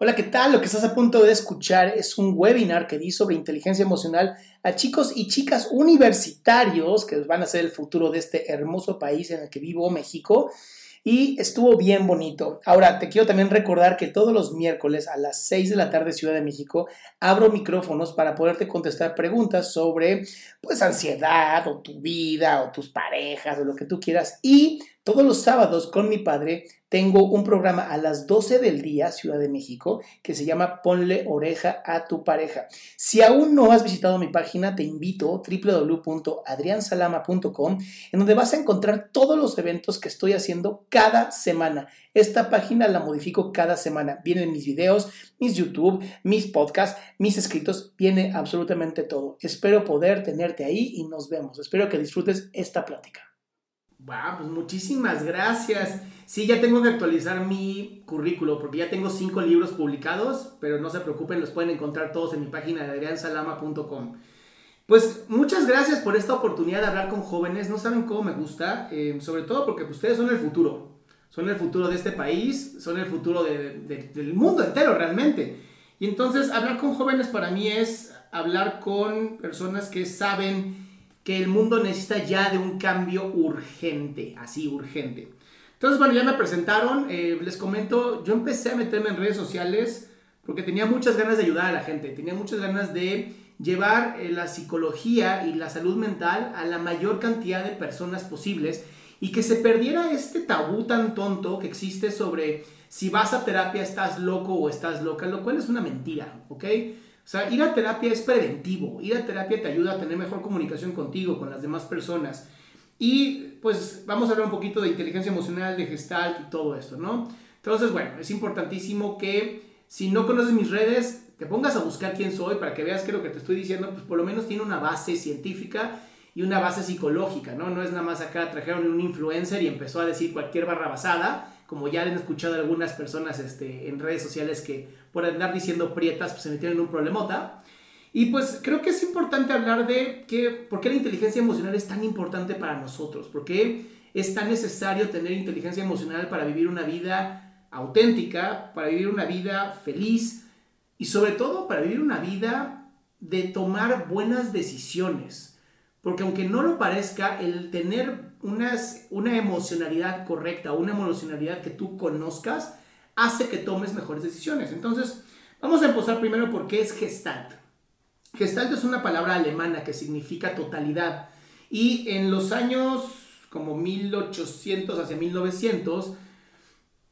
Hola, ¿qué tal? Lo que estás a punto de escuchar es un webinar que di sobre inteligencia emocional a chicos y chicas universitarios que van a ser el futuro de este hermoso país en el que vivo, México. Y estuvo bien bonito. Ahora, te quiero también recordar que todos los miércoles a las 6 de la tarde Ciudad de México abro micrófonos para poderte contestar preguntas sobre pues ansiedad o tu vida o tus parejas o lo que tú quieras. Y todos los sábados con mi padre tengo un programa a las 12 del día, Ciudad de México, que se llama Ponle oreja a tu pareja. Si aún no has visitado mi página, te invito www.adriansalama.com, en donde vas a encontrar todos los eventos que estoy haciendo cada semana. Esta página la modifico cada semana. Vienen mis videos, mis YouTube, mis podcasts, mis escritos, viene absolutamente todo. Espero poder tenerte ahí y nos vemos. Espero que disfrutes esta plática. Wow, pues muchísimas gracias. Sí, ya tengo que actualizar mi currículo porque ya tengo cinco libros publicados, pero no se preocupen, los pueden encontrar todos en mi página de adriansalama.com. Pues muchas gracias por esta oportunidad de hablar con jóvenes. No saben cómo me gusta, eh, sobre todo porque ustedes son el futuro. Son el futuro de este país, son el futuro del mundo entero realmente. Y entonces hablar con jóvenes para mí es hablar con personas que saben que el mundo necesita ya de un cambio urgente, así urgente. Entonces, bueno, ya me presentaron, eh, les comento, yo empecé a meterme en redes sociales porque tenía muchas ganas de ayudar a la gente, tenía muchas ganas de llevar eh, la psicología y la salud mental a la mayor cantidad de personas posibles y que se perdiera este tabú tan tonto que existe sobre si vas a terapia estás loco o estás loca, lo cual es una mentira, ¿ok? O sea, ir a terapia es preventivo. Ir a terapia te ayuda a tener mejor comunicación contigo, con las demás personas. Y pues vamos a hablar un poquito de inteligencia emocional, de gestalt y todo esto, ¿no? Entonces, bueno, es importantísimo que si no conoces mis redes, te pongas a buscar quién soy para que veas que lo que te estoy diciendo, pues por lo menos tiene una base científica y una base psicológica, ¿no? No es nada más acá trajeron un influencer y empezó a decir cualquier barra basada, como ya han escuchado algunas personas este, en redes sociales que por andar diciendo prietas, pues se metieron en un problemota. Y pues creo que es importante hablar de que, por qué la inteligencia emocional es tan importante para nosotros, por qué es tan necesario tener inteligencia emocional para vivir una vida auténtica, para vivir una vida feliz y sobre todo para vivir una vida de tomar buenas decisiones. Porque aunque no lo parezca, el tener unas, una emocionalidad correcta, una emocionalidad que tú conozcas, hace que tomes mejores decisiones. Entonces, vamos a empezar primero por qué es Gestalt. Gestalt es una palabra alemana que significa totalidad. Y en los años como 1800 hacia 1900,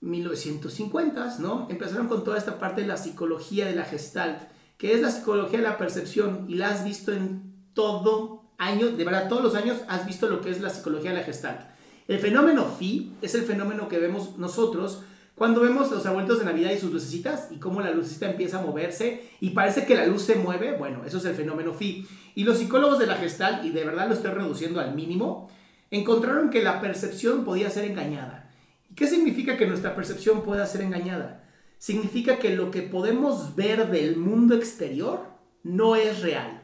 1950, ¿no? Empezaron con toda esta parte de la psicología de la Gestalt, que es la psicología de la percepción y la has visto en todo año, de verdad, todos los años has visto lo que es la psicología de la Gestalt. El fenómeno Phi es el fenómeno que vemos nosotros cuando vemos los abuelitos de Navidad y sus lucecitas y cómo la lucecita empieza a moverse y parece que la luz se mueve, bueno, eso es el fenómeno Phi. Y los psicólogos de la Gestalt, y de verdad lo estoy reduciendo al mínimo, encontraron que la percepción podía ser engañada. ¿Y qué significa que nuestra percepción pueda ser engañada? Significa que lo que podemos ver del mundo exterior no es real.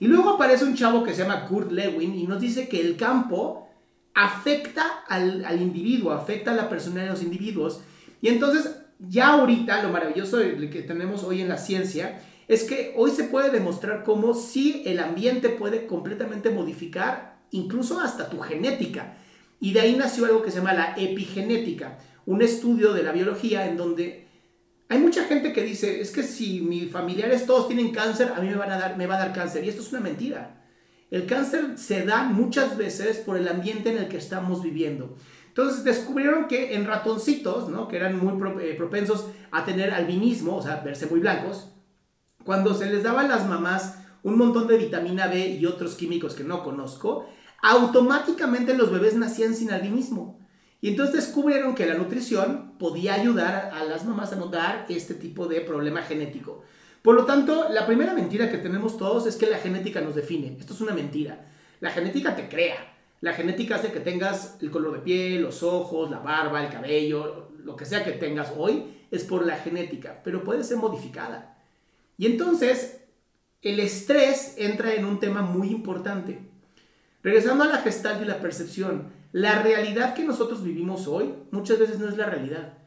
Y luego aparece un chavo que se llama Kurt Lewin y nos dice que el campo afecta al, al individuo, afecta a la personalidad de los individuos y entonces, ya ahorita lo maravilloso que tenemos hoy en la ciencia es que hoy se puede demostrar cómo si el ambiente puede completamente modificar incluso hasta tu genética. Y de ahí nació algo que se llama la epigenética. un estudio de la biología en donde hay mucha gente que dice, es que si mis familiares todos tienen cáncer, a mí me, me va a dar cáncer. Y esto es una mentira. El cáncer se da muchas veces por el ambiente en el que estamos viviendo. Entonces descubrieron que en ratoncitos, ¿no? que eran muy eh, propensos a tener albinismo, o sea, verse muy blancos, cuando se les daba a las mamás un montón de vitamina B y otros químicos que no conozco, automáticamente los bebés nacían sin albinismo. Y entonces descubrieron que la nutrición podía ayudar a las mamás a notar este tipo de problema genético. Por lo tanto, la primera mentira que tenemos todos es que la genética nos define. Esto es una mentira. La genética te crea. La genética hace que tengas el color de piel, los ojos, la barba, el cabello, lo que sea que tengas hoy, es por la genética, pero puede ser modificada. Y entonces, el estrés entra en un tema muy importante. Regresando a la gestalt y la percepción, la realidad que nosotros vivimos hoy muchas veces no es la realidad.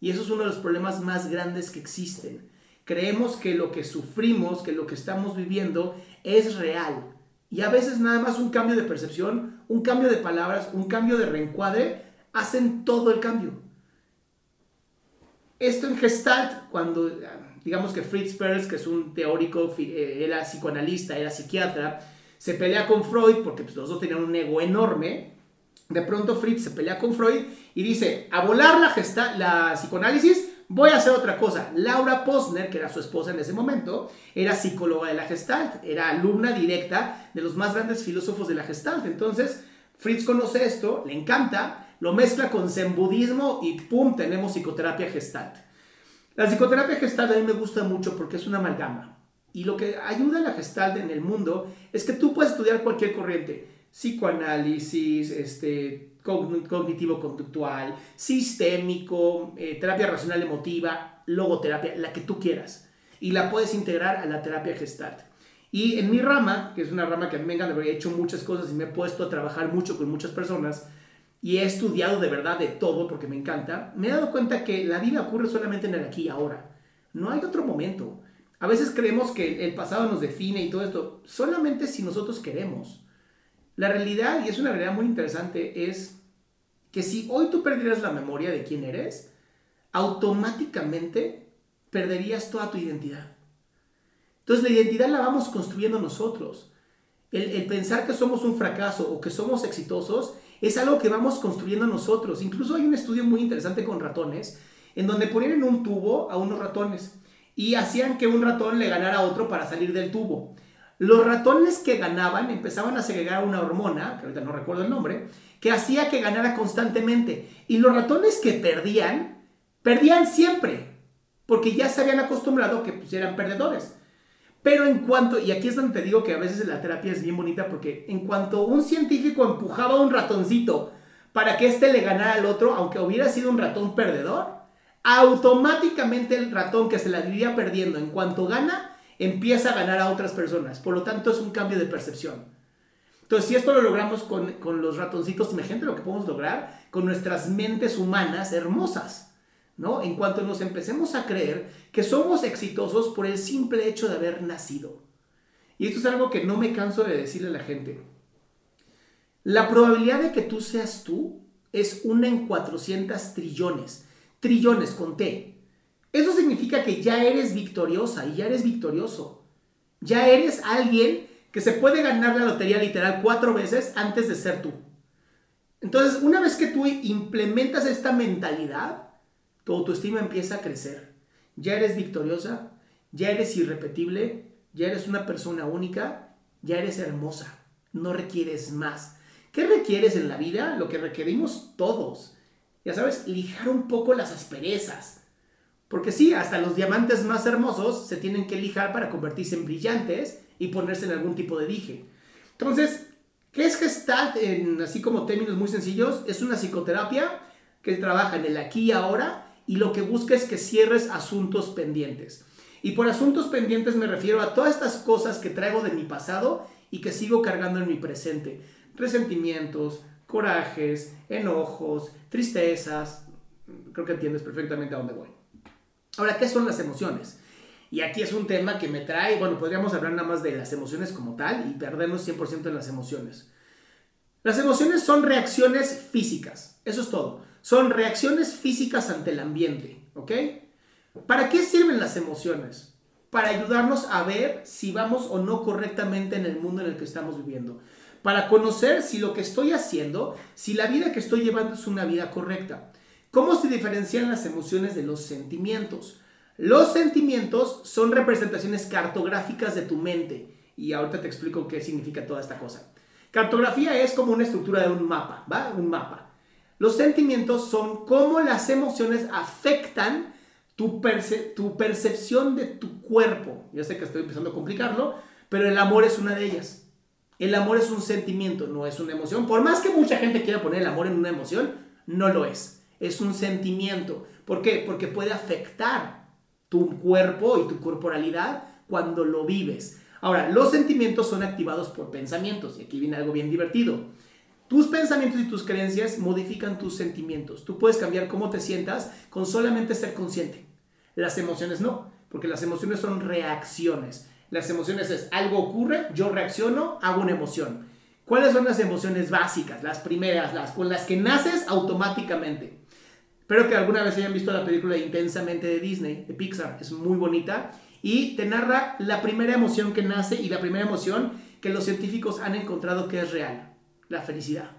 Y eso es uno de los problemas más grandes que existen. Creemos que lo que sufrimos, que lo que estamos viviendo es real. Y a veces nada más un cambio de percepción, un cambio de palabras, un cambio de reencuadre, hacen todo el cambio. Esto en Gestalt, cuando digamos que Fritz Perls, que es un teórico, eh, era psicoanalista, era psiquiatra, se pelea con Freud porque pues, los dos tenían un ego enorme de pronto Fritz se pelea con Freud y dice, a volar la, la psicoanálisis, voy a hacer otra cosa. Laura Posner, que era su esposa en ese momento, era psicóloga de la Gestalt, era alumna directa de los más grandes filósofos de la Gestalt. Entonces, Fritz conoce esto, le encanta, lo mezcla con zen budismo y ¡pum! tenemos psicoterapia Gestalt. La psicoterapia Gestalt a mí me gusta mucho porque es una amalgama. Y lo que ayuda a la Gestalt en el mundo es que tú puedes estudiar cualquier corriente psicoanálisis, este, cognitivo-conductual, sistémico, eh, terapia racional emotiva, logoterapia, la que tú quieras. Y la puedes integrar a la terapia gestalt. Y en mi rama, que es una rama que a mí me encanta, porque he hecho muchas cosas y me he puesto a trabajar mucho con muchas personas y he estudiado de verdad de todo porque me encanta, me he dado cuenta que la vida ocurre solamente en el aquí y ahora. No hay otro momento. A veces creemos que el pasado nos define y todo esto, solamente si nosotros queremos. La realidad, y es una realidad muy interesante, es que si hoy tú perdieras la memoria de quién eres, automáticamente perderías toda tu identidad. Entonces la identidad la vamos construyendo nosotros. El, pensar que somos un fracaso o que somos exitosos es algo que vamos construyendo nosotros. Incluso hay un estudio muy interesante con ratones, en donde ponían en un tubo a unos ratones y hacían que un ratón le ganara a otro para salir del tubo. Los ratones que ganaban empezaban a segregar una hormona, que ahorita no recuerdo el nombre, que hacía que ganara constantemente. Y los ratones que perdían, perdían siempre, porque ya se habían acostumbrado que pues, eran perdedores. Pero en cuanto, y aquí es donde te digo que a veces la terapia es bien bonita, porque en cuanto un científico empujaba a un ratoncito para que éste le ganara al otro, aunque hubiera sido un ratón perdedor, automáticamente el ratón que se la vivía perdiendo en cuanto gana, empieza a ganar a otras personas. Por lo tanto, es un cambio de percepción. Entonces, si esto lo logramos con, los ratoncitos, imagínate lo que podemos lograr con nuestras mentes humanas hermosas, ¿no? En cuanto nos empecemos a creer que somos exitosos por el simple hecho de haber nacido. Y esto es algo que no me canso de decirle a la gente. La probabilidad de que tú seas tú es una en 400 trillones. Trillones con T. Eso significa que ya eres victoriosa y ya eres victorioso. Ya eres alguien que se puede ganar la lotería literal cuatro veces antes de ser tú. Entonces, una vez que tú implementas esta mentalidad, tu autoestima empieza a crecer. Ya eres victoriosa, ya eres irrepetible, ya eres una persona única, ya eres hermosa. No requieres más. ¿Qué requieres en la vida? Lo que requerimos todos. Ya sabes, lijar un poco las asperezas porque sí, hasta los diamantes más hermosos se tienen que lijar para convertirse en brillantes y ponerse en algún tipo de dije. Entonces, ¿qué es Gestalt en así como términos muy sencillos? Es una psicoterapia que trabaja en el aquí y ahora y lo que busca es que cierres asuntos pendientes. Y por asuntos pendientes me refiero a todas estas cosas que traigo de mi pasado y que sigo cargando en mi presente. Resentimientos, corajes, enojos, tristezas. Creo que entiendes perfectamente a dónde voy. Ahora, ¿qué son las emociones? Y aquí es un tema que me trae, bueno, podríamos hablar nada más de las emociones como tal y perdernos 100% en las emociones. Las emociones son reacciones físicas, eso es todo. son reacciones físicas ante el ambiente, ¿ok? ¿Para qué sirven las emociones? Para ayudarnos a ver si vamos o no correctamente en el mundo en el que estamos viviendo. Para conocer si lo que estoy haciendo, si la vida que estoy llevando es una vida correcta. ¿Cómo se diferencian las emociones de los sentimientos? Los sentimientos son representaciones cartográficas de tu mente. Y ahorita te explico qué significa toda esta cosa. Cartografía es como una estructura de un mapa, ¿va? Un mapa. Los sentimientos son cómo las emociones afectan tu, tu percepción de tu cuerpo. Ya sé que estoy empezando a complicarlo, pero el amor es una de ellas. El amor es un sentimiento, no es una emoción. Por más que mucha gente quiera poner el amor en una emoción, no lo es. Es un sentimiento. ¿Por qué? Porque puede afectar tu cuerpo y tu corporalidad cuando lo vives. Ahora, los sentimientos son activados por pensamientos. Y aquí viene algo bien divertido. Tus pensamientos y tus creencias modifican tus sentimientos. Tú puedes cambiar cómo te sientas con solamente ser consciente. Las emociones no, porque las emociones son reacciones. Las emociones es algo ocurre, yo reacciono, hago una emoción. ¿Cuáles son las emociones básicas? Las primeras, las con las que naces automáticamente. Espero que alguna vez hayan visto la película Intensamente de Disney, de Pixar. Es muy bonita y te narra la primera emoción que nace y la primera emoción que los científicos han encontrado que es real, la felicidad.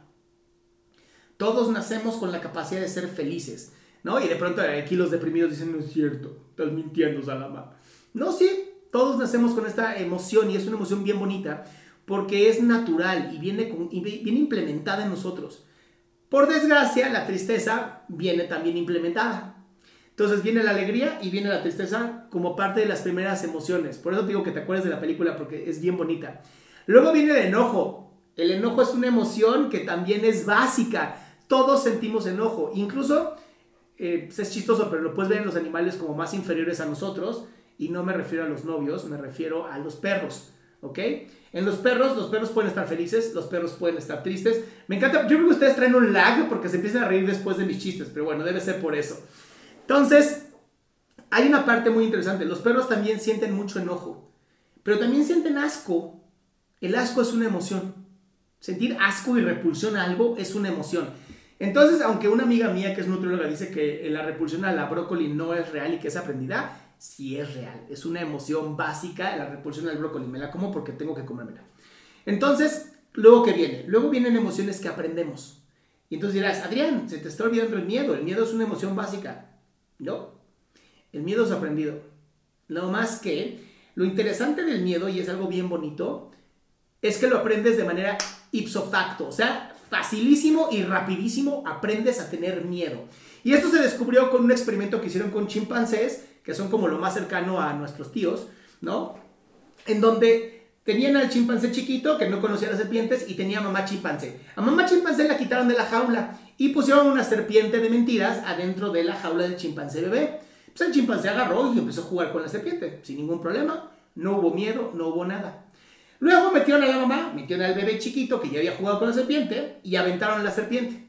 Todos nacemos con la capacidad de ser felices, ¿no? Y de pronto aquí los deprimidos dicen, no es cierto, estás mintiendo, Salama. No, sí, todos nacemos con esta emoción y es una emoción bien bonita porque es natural y viene, viene implementada en nosotros. Por desgracia, la tristeza viene también implementada. Entonces viene la alegría y viene la tristeza como parte de las primeras emociones. Por eso digo que te acuerdes de la película porque es bien bonita. Luego viene el enojo. El enojo es una emoción que también es básica. Todos sentimos enojo. Incluso, eh, es chistoso, pero lo puedes ver en los animales como más inferiores a nosotros y no me refiero a los novios, me refiero a los perros, ¿ok? En los perros, los perros pueden estar felices, los perros pueden estar tristes. Me encanta, yo creo que ustedes traen un lag porque se empiezan a reír después de mis chistes, pero bueno, debe ser por eso. Entonces, hay una parte muy interesante, los perros también sienten mucho enojo, pero también sienten asco. El asco es una emoción. Sentir asco y repulsión a algo es una emoción. Entonces, aunque una amiga mía que es nutrióloga dice que la repulsión a la brócoli no es real y que es aprendida, si es real. Es una emoción básica, la repulsión al brócoli. Me la como porque tengo que comérmela. Entonces, luego que viene? Luego vienen emociones que aprendemos. Y entonces dirás, Adrián, se te está olvidando el miedo. El miedo es una emoción básica. No. El miedo es aprendido. No más que lo interesante del miedo, y es algo bien bonito, es que lo aprendes de manera ipso facto. O sea, facilísimo y rapidísimo aprendes a tener miedo. Y esto se descubrió con un experimento que hicieron con chimpancés que son como lo más cercano a nuestros tíos, ¿no? En donde tenían al chimpancé chiquito que no conocía las serpientes y tenía a mamá chimpancé. A mamá chimpancé la quitaron de la jaula y pusieron una serpiente de mentiras adentro de la jaula del chimpancé bebé. Pues el chimpancé agarró y empezó a jugar con la serpiente sin ningún problema. No hubo miedo, no hubo nada. Luego metieron a la mamá, metieron al bebé chiquito que ya había jugado con la serpiente y aventaron a la serpiente.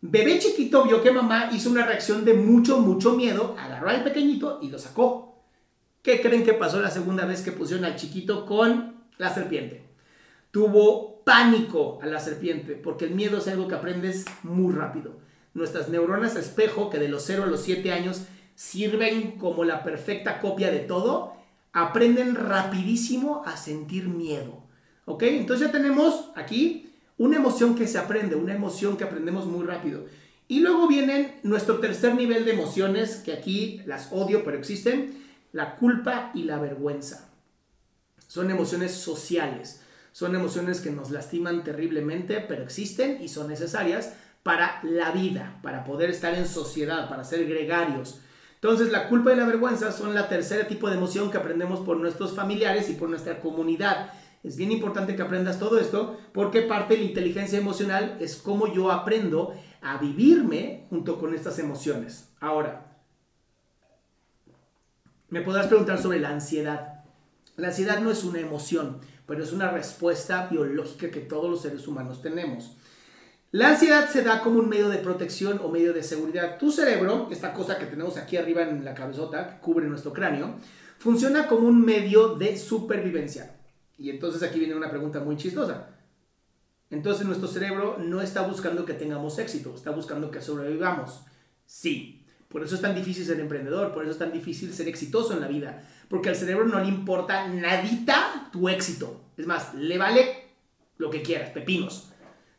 Bebé chiquito vio que mamá hizo una reacción de mucho, mucho miedo, agarró al pequeñito y lo sacó. ¿Qué creen que pasó la segunda vez que pusieron al chiquito con la serpiente? Tuvo pánico a la serpiente, porque el miedo es algo que aprendes muy rápido. Nuestras neuronas espejo, que de los 0 a los 7 años sirven como la perfecta copia de todo, aprenden rapidísimo a sentir miedo. ¿Ok? Entonces ya tenemos aquí una emoción que se aprende, una emoción que aprendemos muy rápido. Y luego vienen nuestro tercer nivel de emociones, que aquí las odio, pero existen, la culpa y la vergüenza. Son emociones sociales, son emociones que nos lastiman terriblemente, pero existen y son necesarias para la vida, para poder estar en sociedad, para ser gregarios. Entonces la culpa y la vergüenza son la tercera tipo de emoción que aprendemos por nuestros familiares y por nuestra comunidad. Es bien importante que aprendas todo esto porque parte de la inteligencia emocional es cómo yo aprendo a vivirme junto con estas emociones. Ahora, me podrás preguntar sobre la ansiedad. La ansiedad no es una emoción, pero es una respuesta biológica que todos los seres humanos tenemos. La ansiedad se da como un medio de protección o medio de seguridad. Tu cerebro, esta cosa que tenemos aquí arriba en la cabezota, que cubre nuestro cráneo, funciona como un medio de supervivencia. Y entonces aquí viene una pregunta muy chistosa. Entonces nuestro cerebro no está buscando que tengamos éxito, está buscando que sobrevivamos. Sí, por eso es tan difícil ser emprendedor, por eso es tan difícil ser exitoso en la vida, porque al cerebro no le importa nadita tu éxito. Es más, le vale lo que quieras, pepinos.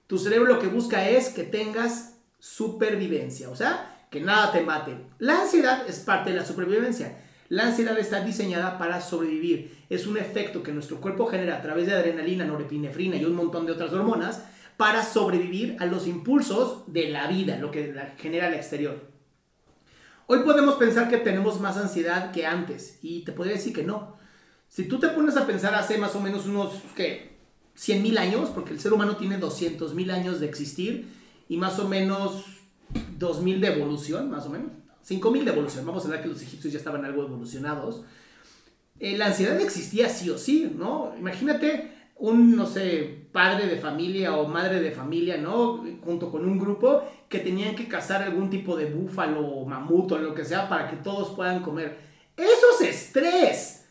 Tu cerebro lo que busca es que tengas supervivencia, o sea, que nada te mate. La ansiedad es parte de la supervivencia. La ansiedad está diseñada para sobrevivir. Es un efecto que nuestro cuerpo genera a través de adrenalina, norepinefrina y un montón de otras hormonas para sobrevivir a los impulsos de la vida, lo que genera el exterior. Hoy podemos pensar que tenemos más ansiedad que antes y te podría decir que no. Si tú te pones a pensar hace más o menos unos, ¿qué? 100 mil años, porque el ser humano tiene 200 mil años de existir y más o menos 2000 de evolución, más o menos. 5000 de evolución. Vamos a ver que los egipcios ya estaban algo evolucionados. Eh, la ansiedad existía sí o sí, ¿no? Imagínate un, no sé, padre de familia o madre de familia, ¿no? Junto con un grupo que tenían que cazar algún tipo de búfalo o mamut o lo que sea para que todos puedan comer. Eso es estrés.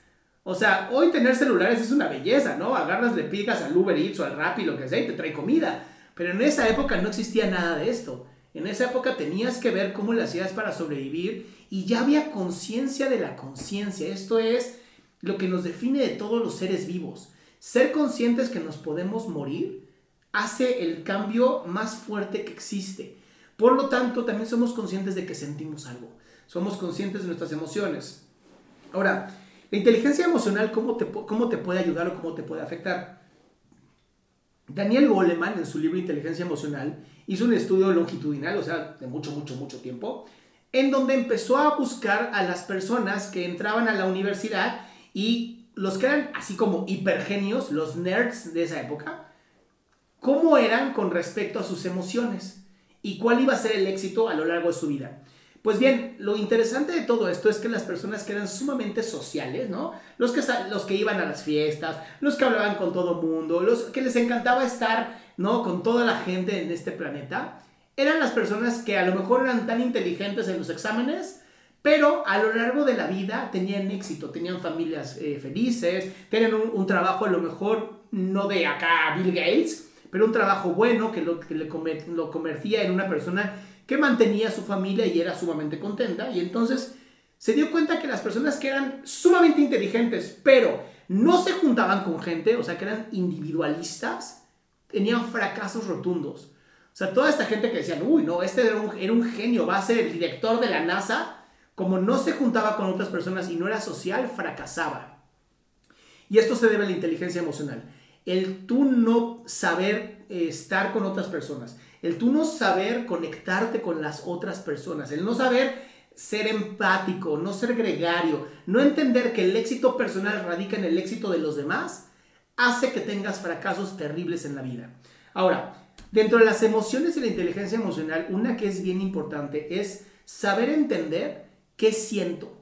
O sea, hoy tener celulares es una belleza, ¿no? Agarras, le pigas al Uber Eats o al Rappi, lo que sea, y te trae comida. Pero en esa época no existía nada de esto. En esa época tenías que ver cómo le hacías para sobrevivir y ya había conciencia de la conciencia. Esto es lo que nos define de todos los seres vivos. Ser conscientes que nos podemos morir hace el cambio más fuerte que existe. Por lo tanto, también somos conscientes de que sentimos algo. Somos conscientes de nuestras emociones. Ahora, la inteligencia emocional, ¿cómo te, cómo te puede ayudar o cómo te puede afectar? Daniel Goleman, en su libro Inteligencia Emocional, hizo un estudio longitudinal, o sea, de mucho, mucho, mucho tiempo, en donde empezó a buscar a las personas que entraban a la universidad y los que eran así como hipergenios, los nerds de esa época, cómo eran con respecto a sus emociones y cuál iba a ser el éxito a lo largo de su vida. Pues bien, lo interesante de todo esto es que las personas que eran sumamente sociales, ¿no? Los que, los que iban a las fiestas, los que hablaban con todo mundo, los que les encantaba estar, ¿no? Con toda la gente en este planeta, eran las personas que a lo mejor eran tan inteligentes en los exámenes, pero a lo largo de la vida tenían éxito, tenían familias eh, felices, tenían un, trabajo a lo mejor no de acá Bill Gates, pero un trabajo bueno que lo, que le lo convertía en una persona que mantenía a su familia y era sumamente contenta. Y entonces se dio cuenta que las personas que eran sumamente inteligentes, pero no se juntaban con gente, o sea, que eran individualistas, tenían fracasos rotundos. O sea, toda esta gente que decían, uy, no, este era un, genio, va a ser el director de la NASA, como no se juntaba con otras personas y no era social, fracasaba. Y esto se debe a la inteligencia emocional. El tú no saber eh, estar con otras personas, el tú no saber conectarte con las otras personas, el no saber ser empático, no ser gregario, no entender que el éxito personal radica en el éxito de los demás, hace que tengas fracasos terribles en la vida. Ahora, dentro de las emociones y la inteligencia emocional, una que es bien importante es saber entender qué siento.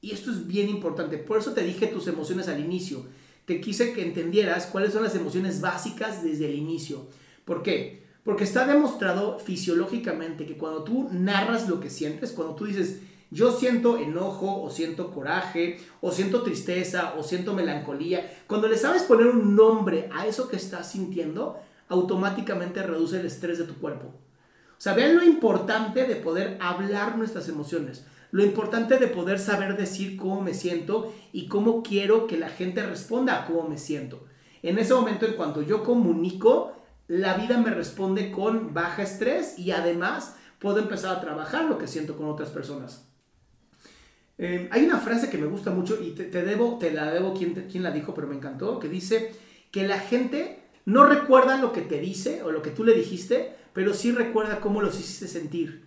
Y esto es bien importante. Por eso te dije tus emociones al inicio. Te quise que entendieras cuáles son las emociones básicas desde el inicio. ¿Por qué? Porque está demostrado fisiológicamente que cuando tú narras lo que sientes, cuando tú dices, yo siento enojo o siento coraje o siento tristeza o siento melancolía, cuando le sabes poner un nombre a eso que estás sintiendo, automáticamente reduce el estrés de tu cuerpo. O sea, vean lo importante de poder hablar nuestras emociones, lo importante de poder saber decir cómo me siento y cómo quiero que la gente responda a cómo me siento. En ese momento, en cuanto yo comunico, la vida me responde con baja estrés y además puedo empezar a trabajar lo que siento con otras personas. Eh, hay una frase que me gusta mucho y te, debo, te la debo quien, quien la dijo, pero me encantó, que dice que la gente no recuerda lo que te dice o lo que tú le dijiste, pero sí recuerda cómo los hiciste sentir.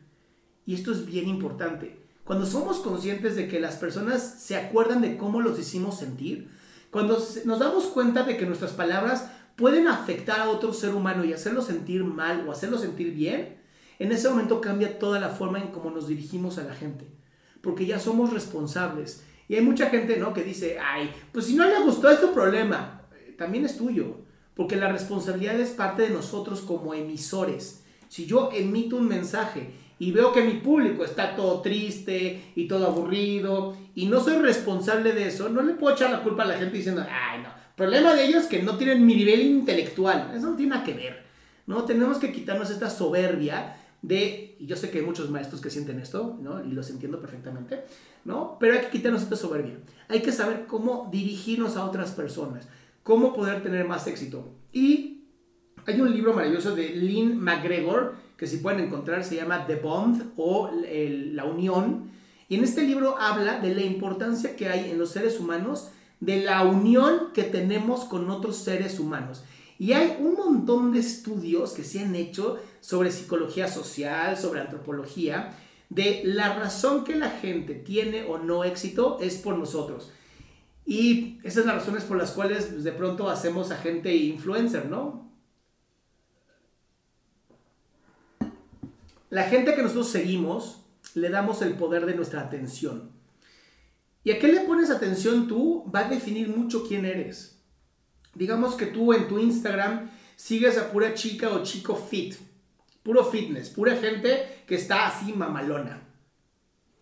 Y esto es bien importante. Cuando somos conscientes de que las personas se acuerdan de cómo los hicimos sentir, cuando nos damos cuenta de que nuestras palabras pueden afectar a otro ser humano y hacerlo sentir mal o hacerlo sentir bien, en ese momento cambia toda la forma en cómo nos dirigimos a la gente. Porque ya somos responsables. Y hay mucha gente, ¿no? Que dice, ay, pues si no le gustó es tu problema. También es tuyo. Porque la responsabilidad es parte de nosotros como emisores. Si yo emito un mensaje y veo que mi público está todo triste y todo aburrido y no soy responsable de eso, no le puedo echar la culpa a la gente diciendo, ay, no, problema de ellos es que no tienen mi nivel intelectual. Eso no tiene nada que ver. ¿no? Tenemos que quitarnos esta soberbia de, y yo sé que hay muchos maestros que sienten esto, ¿no? Y los entiendo perfectamente, ¿no? Pero hay que quitarnos esta soberbia. Hay que saber cómo dirigirnos a otras personas, cómo poder tener más éxito. Y hay un libro maravilloso de Lynn McGregor, que si pueden encontrar, se llama The Bond o La Unión. Y en este libro habla de la importancia que hay en los seres humanos de la unión que tenemos con otros seres humanos. Y hay un montón de estudios que se han hecho sobre psicología social, sobre antropología, de la razón que la gente tiene o no éxito es por nosotros. Y esas son las razones por las cuales pues, de pronto hacemos a gente influencer, ¿no? La gente que nosotros seguimos, le damos el poder de nuestra atención. ¿Y a qué le pones atención tú? Va a definir mucho quién eres digamos que tú en tu Instagram sigues a pura chica o chico fit, puro fitness, pura gente que está así mamalona.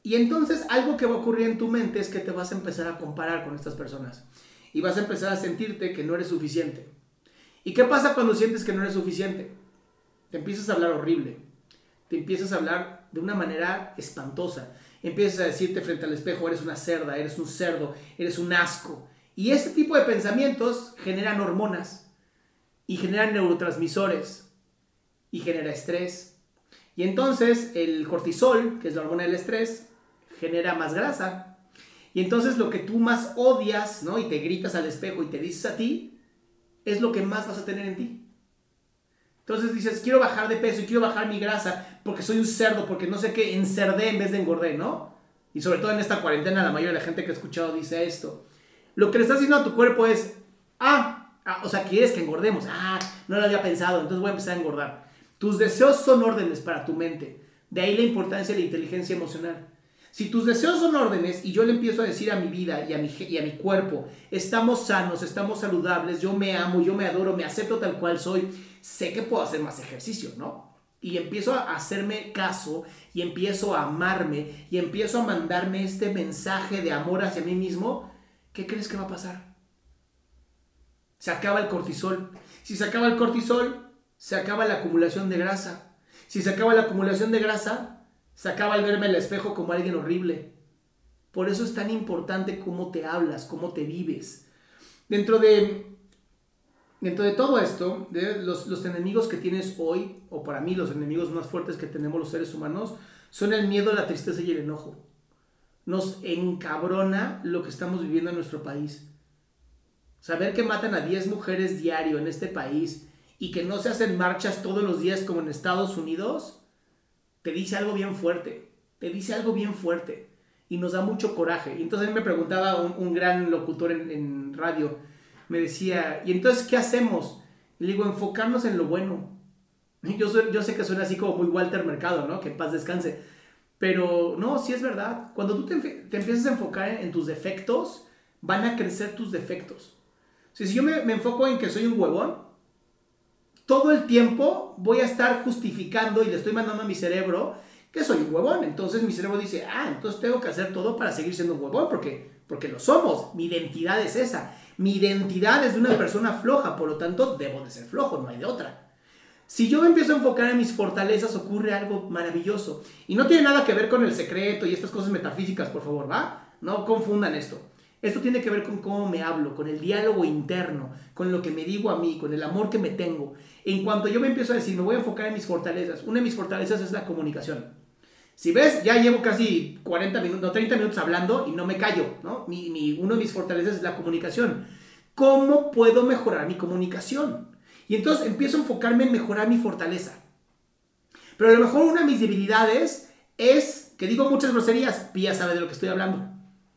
Y entonces algo que va a ocurrir en tu mente es que te vas a empezar a comparar con estas personas y vas a empezar a sentirte que no eres suficiente. ¿Y qué pasa cuando sientes que no eres suficiente? Te empiezas a hablar horrible, te empiezas a hablar de una manera espantosa, empiezas a decirte frente al espejo, eres una cerda, eres un cerdo, eres un asco, y este tipo de pensamientos generan hormonas y generan neurotransmisores y genera estrés. Y entonces el cortisol, que es la hormona del estrés, genera más grasa. Y entonces lo que tú más odias, ¿no? Y te gritas al espejo y te dices a ti, es lo que más vas a tener en ti. Entonces dices, quiero bajar de peso y quiero bajar mi grasa porque soy un cerdo, porque no sé qué, encerdé en vez de engordé, ¿no? Y sobre todo en esta cuarentena la mayoría de la gente que he escuchado dice esto. Lo que le estás diciendo a tu cuerpo es, ah, ah, o sea, quieres que engordemos. Ah, no lo había pensado, entonces voy a empezar a engordar. Tus deseos son órdenes para tu mente. De ahí la importancia de la inteligencia emocional. Si tus deseos son órdenes y yo le empiezo a decir a mi vida y a mi, y a mi cuerpo, estamos sanos, estamos saludables, yo me amo, yo me adoro, me acepto tal cual soy, sé que puedo hacer más ejercicio, ¿no? Y empiezo a hacerme caso y empiezo a amarme y empiezo a mandarme este mensaje de amor hacia mí mismo, ¿qué crees que va a pasar? Se acaba el cortisol. Si se acaba el cortisol, se acaba la acumulación de grasa. Si se acaba la acumulación de grasa, se acaba el verme el espejo como alguien horrible. Por eso es tan importante cómo te hablas, cómo te vives. Dentro de, dentro de todo esto, de los, los enemigos que tienes hoy, o para mí los enemigos más fuertes que tenemos los seres humanos, son el miedo, la tristeza y el enojo nos encabrona lo que estamos viviendo en nuestro país. Saber que matan a 10 mujeres diario en este país y que no se hacen marchas todos los días como en Estados Unidos, te dice algo bien fuerte, te dice algo bien fuerte y nos da mucho coraje. Y entonces me preguntaba un, gran locutor en, radio, me decía, ¿y entonces qué hacemos? Y le digo, enfocarnos en lo bueno. Yo, yo sé que suena así como muy Walter Mercado, ¿no? Que paz descanse pero no, sí es verdad. Cuando tú te, empiezas a enfocar en, tus defectos, van a crecer tus defectos. si yo me, enfoco en que soy un huevón, todo el tiempo voy a estar justificando y le estoy mandando a mi cerebro que soy un huevón. Entonces mi cerebro dice, ah, entonces tengo que hacer todo para seguir siendo un huevón, porque, porque lo somos. Mi identidad es esa. Mi identidad es de una persona floja, por lo tanto debo de ser flojo, no hay de otra. Si yo me empiezo a enfocar en mis fortalezas, ocurre algo maravilloso. Y no tiene nada que ver con el secreto y estas cosas metafísicas, por favor, ¿va? No confundan esto. Esto tiene que ver con cómo me hablo, con el diálogo interno, con lo que me digo a mí, con el amor que me tengo. En cuanto yo me empiezo a decir, me voy a enfocar en mis fortalezas, una de mis fortalezas es la comunicación. Si ves, ya llevo casi 40 minutos, no, 30 minutos hablando y no me callo, ¿no? Mi, uno de mis fortalezas es la comunicación. ¿Cómo puedo mejorar mi comunicación? Y entonces empiezo a enfocarme en mejorar mi fortaleza. Pero a lo mejor una de mis debilidades es que digo muchas groserías, Pía sabe de lo que estoy hablando,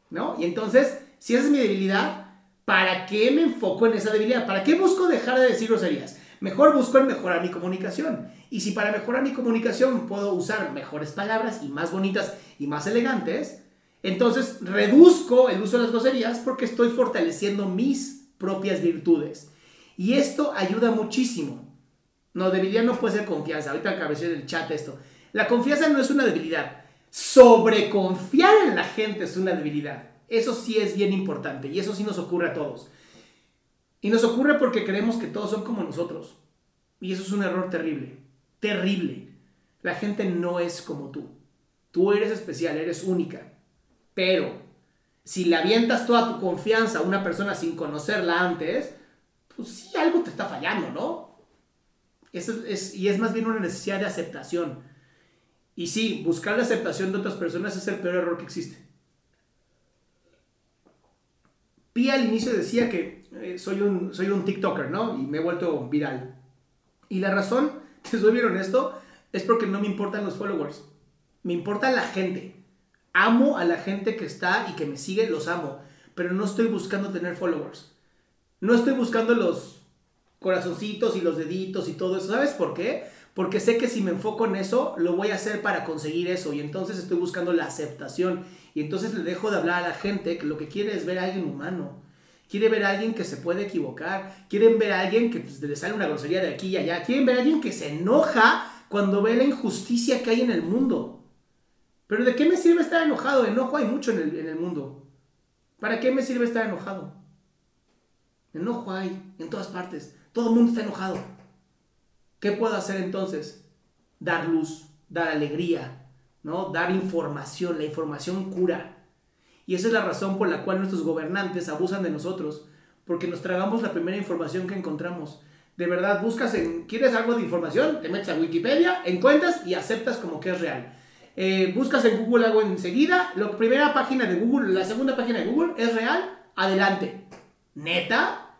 ¿no? Y entonces, si esa es mi debilidad, ¿para qué me enfoco en esa debilidad? ¿Para qué busco dejar de decir groserías? Mejor busco en mejorar mi comunicación. Y si para mejorar mi comunicación puedo usar mejores palabras y más bonitas y más elegantes, entonces reduzco el uso de las groserías porque estoy fortaleciendo mis propias virtudes. Y esto ayuda muchísimo. No, debilidad no puede ser confianza. Ahorita acabé del chat esto. La confianza no es una debilidad. Sobreconfiar en la gente es una debilidad. Eso sí es bien importante y eso sí nos ocurre a todos. Y nos ocurre porque creemos que todos son como nosotros. Y eso es un error terrible. Terrible. La gente no es como tú. Tú eres especial, eres única. Pero si le avientas toda tu confianza a una persona sin conocerla antes, pues sí, algo te está fallando, ¿no? Eso es, y es más bien una necesidad de aceptación. Y sí, buscar la aceptación de otras personas es el peor error que existe. Al inicio decía que eh, soy, un, soy un TikToker, ¿no? Y me he vuelto viral. Y la razón, te soy bien honesto, es porque no me importan los followers. Me importa la gente. Amo a la gente que está y que me sigue, los amo. Pero no estoy buscando tener followers. No estoy buscando los corazoncitos y los deditos y todo eso. ¿Sabes por qué? Porque sé que si me enfoco en eso, lo voy a hacer para conseguir eso. Y entonces estoy buscando la aceptación. Y entonces le dejo de hablar a la gente que lo que quiere es ver a alguien humano. Quiere ver a alguien que se puede equivocar. Quieren ver a alguien que pues, le sale una grosería de aquí y allá. Quieren ver a alguien que se enoja cuando ve la injusticia que hay en el mundo. Pero ¿de qué me sirve estar enojado? Enojo hay mucho en el, en el mundo. ¿Para qué me sirve estar enojado? Enojo hay en todas partes. Todo el mundo está enojado. ¿Qué puedo hacer entonces? Dar luz, dar alegría, ¿no? Dar información. La información cura. Y esa es la razón por la cual nuestros gobernantes abusan de nosotros, porque nos tragamos la primera información que encontramos. De verdad, buscas en, ¿quieres algo de información? Te metes a Wikipedia, encuentras y aceptas como que es real. Eh, buscas en Google algo enseguida, la primera página de Google, la segunda página de Google es real, adelante. ¿Neta?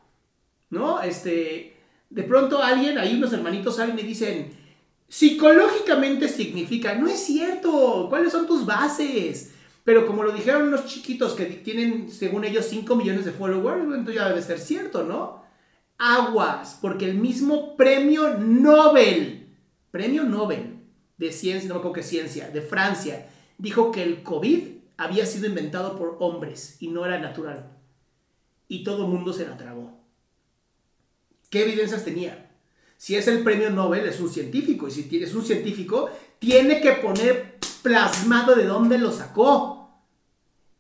¿No? Este, de pronto alguien, ahí unos hermanitos salen y dicen, psicológicamente significa, no es cierto, ¿cuáles son tus bases? Pero como lo dijeron unos chiquitos que tienen, según ellos, 5 millones de followers, entonces ya debe ser cierto, ¿no? Aguas, porque el mismo premio Nobel, premio Nobel de ciencia, no me acuerdo qué ciencia, de Francia, dijo que el COVID había sido inventado por hombres y no era natural. Y todo el mundo se la tragó. ¿Qué evidencias tenía? Si es el premio Nobel, es un científico. Y si es un científico, tiene que poner plasmado de dónde lo sacó.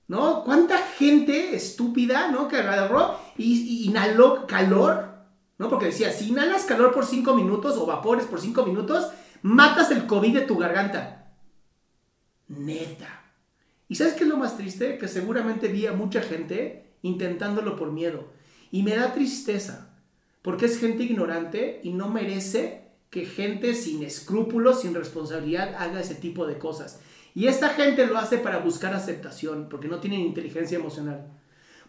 ¿no? ¿Cuánta gente estúpida, ¿no? Que agarró y, inhaló calor, ¿no? Porque decía, si inhalas calor por 5 minutos o vapores por 5 minutos, matas el COVID de tu garganta. Neta. ¿Y sabes qué es lo más triste? Que seguramente vi a mucha gente intentándolo por miedo. Y me da tristeza, porque es gente ignorante y no merece que gente sin escrúpulos, sin responsabilidad, haga ese tipo de cosas. Y esta gente lo hace para buscar aceptación, porque no tienen inteligencia emocional.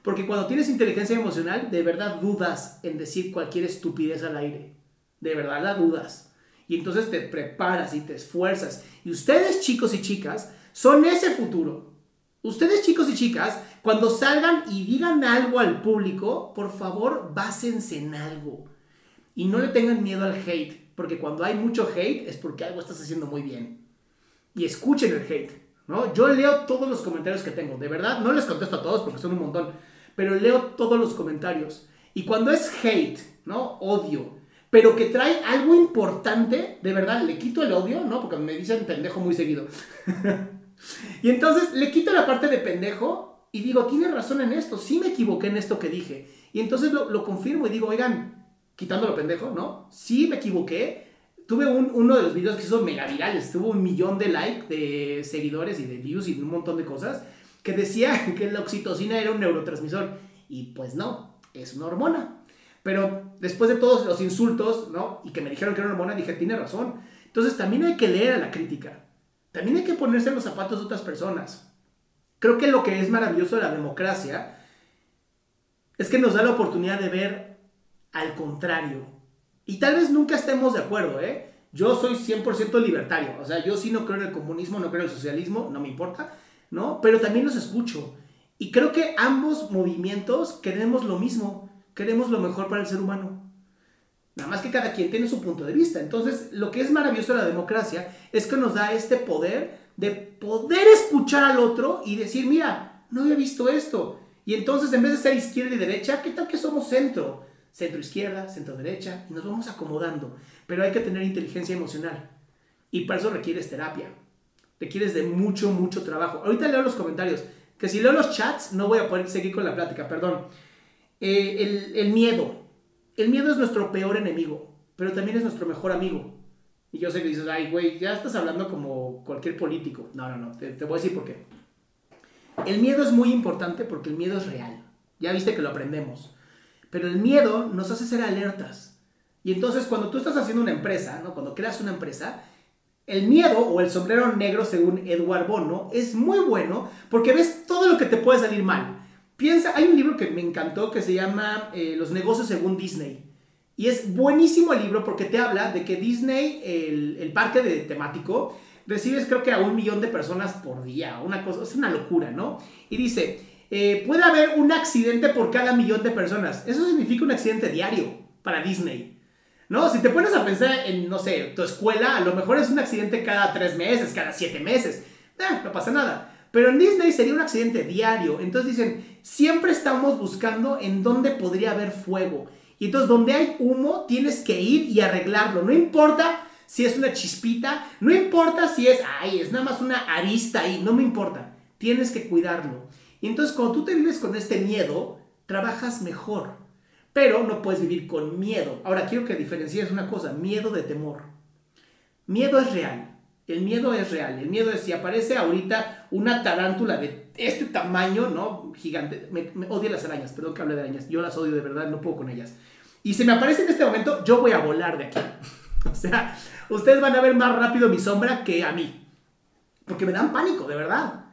Porque cuando tienes inteligencia emocional, de verdad dudas en decir cualquier estupidez al aire. De verdad la dudas. Y entonces te preparas y te esfuerzas. Y ustedes, chicos y chicas, son ese futuro. Ustedes, chicos y chicas, cuando salgan y digan algo al público, por favor, básense en algo. Y no le tengan miedo al hate, porque cuando hay mucho hate es porque algo estás haciendo muy bien y escuchen el hate, ¿no? Yo leo todos los comentarios que tengo, de verdad, no les contesto a todos porque son un montón, pero leo todos los comentarios. Y cuando es hate, ¿no? Odio, pero que trae algo importante, de verdad, le quito el odio, ¿no? Porque me dicen pendejo muy seguido. y entonces le quito la parte de pendejo y digo, tiene razón en esto, sí me equivoqué en esto que dije. Y entonces lo, lo confirmo y digo, oigan, quitándolo pendejo, ¿no? Sí me equivoqué, tuve uno de los videos que hizo mega virales, tuvo un millón de likes, de seguidores y de views y un montón de cosas, que decía que la oxitocina era un neurotransmisor. Y pues no, es una hormona. Pero después de todos los insultos, ¿no? Y que me dijeron que era una hormona, dije, tiene razón. Entonces también hay que leer a la crítica. También hay que ponerse en los zapatos de otras personas. Creo que lo que es maravilloso de la democracia es que nos da la oportunidad de ver al contrario, y tal vez nunca estemos de acuerdo, ¿eh? Yo soy 100% libertario, o sea, yo sí no creo en el comunismo, no creo en el socialismo, no me importa, ¿no? Pero también los escucho. Y creo que ambos movimientos queremos lo mismo, queremos lo mejor para el ser humano. Nada más que cada quien tiene su punto de vista. Entonces, lo que es maravilloso de la democracia es que nos da este poder de poder escuchar al otro y decir, mira, no había visto esto. Y entonces, en vez de ser izquierda y derecha, ¿qué tal que somos centro? centro izquierda, centro derecha, y nos vamos acomodando. Pero hay que tener inteligencia emocional. Y para eso requieres terapia. Requieres de mucho, mucho trabajo. Ahorita leo los comentarios. Que si leo los chats, no voy a poder seguir con la plática, perdón. Eh, el, miedo. El miedo es nuestro peor enemigo, pero también es nuestro mejor amigo. Y yo sé que dices, ay, güey, ya estás hablando como cualquier político. No, no, no, te, te voy a decir por qué. El miedo es muy importante porque el miedo es real. Ya viste que lo aprendemos. Pero el miedo nos hace ser alertas. Y entonces cuando tú estás haciendo una empresa, ¿no? cuando creas una empresa, el miedo o el sombrero negro, según Edward Bono, es muy bueno porque ves todo lo que te puede salir mal. Piensa, hay un libro que me encantó que se llama eh, Los negocios según Disney. Y es buenísimo el libro porque te habla de que Disney, el, el parque de temático, recibes creo que a un millón de personas por día, una cosa, es una locura, ¿no? Y dice, eh, puede haber un accidente por cada millón de personas. Eso significa un accidente diario para Disney. ¿No? Si te pones a pensar en, no sé, tu escuela, a lo mejor es un accidente cada tres meses, cada siete meses. Eh, no pasa nada. Pero en Disney sería un accidente diario. Entonces dicen, siempre estamos buscando en dónde podría haber fuego. Y entonces donde hay humo, tienes que ir y arreglarlo. No importa si es una chispita, no importa si es, ay, es nada más una arista ahí, no me importa. Tienes que cuidarlo. Y entonces cuando tú te vives con este miedo, trabajas mejor. Pero no puedes vivir con miedo. Ahora quiero que diferencies una cosa, miedo de temor. Miedo es real. El miedo es real. El miedo es si aparece ahorita una tarántula de este tamaño, ¿no? Gigante. Me, odio las arañas, perdón que hable de arañas. Yo las odio de verdad, no puedo con ellas. Y si me aparece en este momento, yo voy a volar de aquí. o sea, ustedes van a ver más rápido mi sombra que a mí. Porque me dan pánico, de verdad.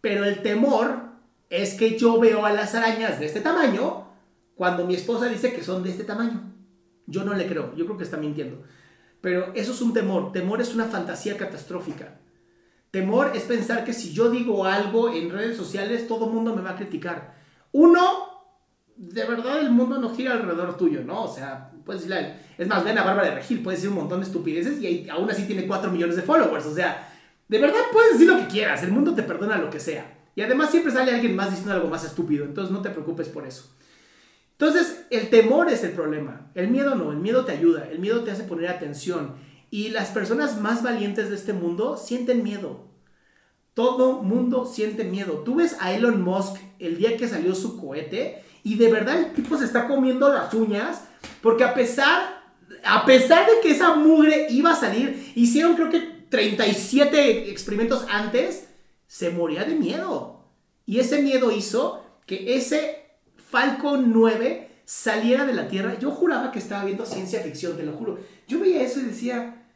Pero el temor es que yo veo a las arañas de este tamaño cuando mi esposa dice que son de este tamaño. Yo no le creo, yo creo que está mintiendo. Pero eso es un temor. Temor es una fantasía catastrófica. Temor es pensar que si yo digo algo en redes sociales, todo el mundo me va a criticar. Uno, de verdad el mundo no gira alrededor tuyo, ¿no? O sea, puedes decirle, es más, ven a Bárbara de Regil, puedes decir un montón de estupideces y aún así tiene 4 millones de followers. O sea, de verdad puedes decir lo que quieras, el mundo te perdona lo que sea. Y además siempre sale alguien más diciendo algo más estúpido, entonces no te preocupes por eso. Entonces, el temor es el problema, el miedo no, el miedo te ayuda, el miedo te hace poner atención. Y las personas más valientes de este mundo sienten miedo. Todo mundo siente miedo. Tú ves a Elon Musk el día que salió su cohete y de verdad el tipo se está comiendo las uñas porque a pesar, a pesar de que esa mugre iba a salir, hicieron creo que 37 experimentos antes se moría de miedo. Y ese miedo hizo que ese Falcon 9 saliera de la Tierra. Yo juraba que estaba viendo ciencia ficción, te lo juro. Yo veía eso y decía,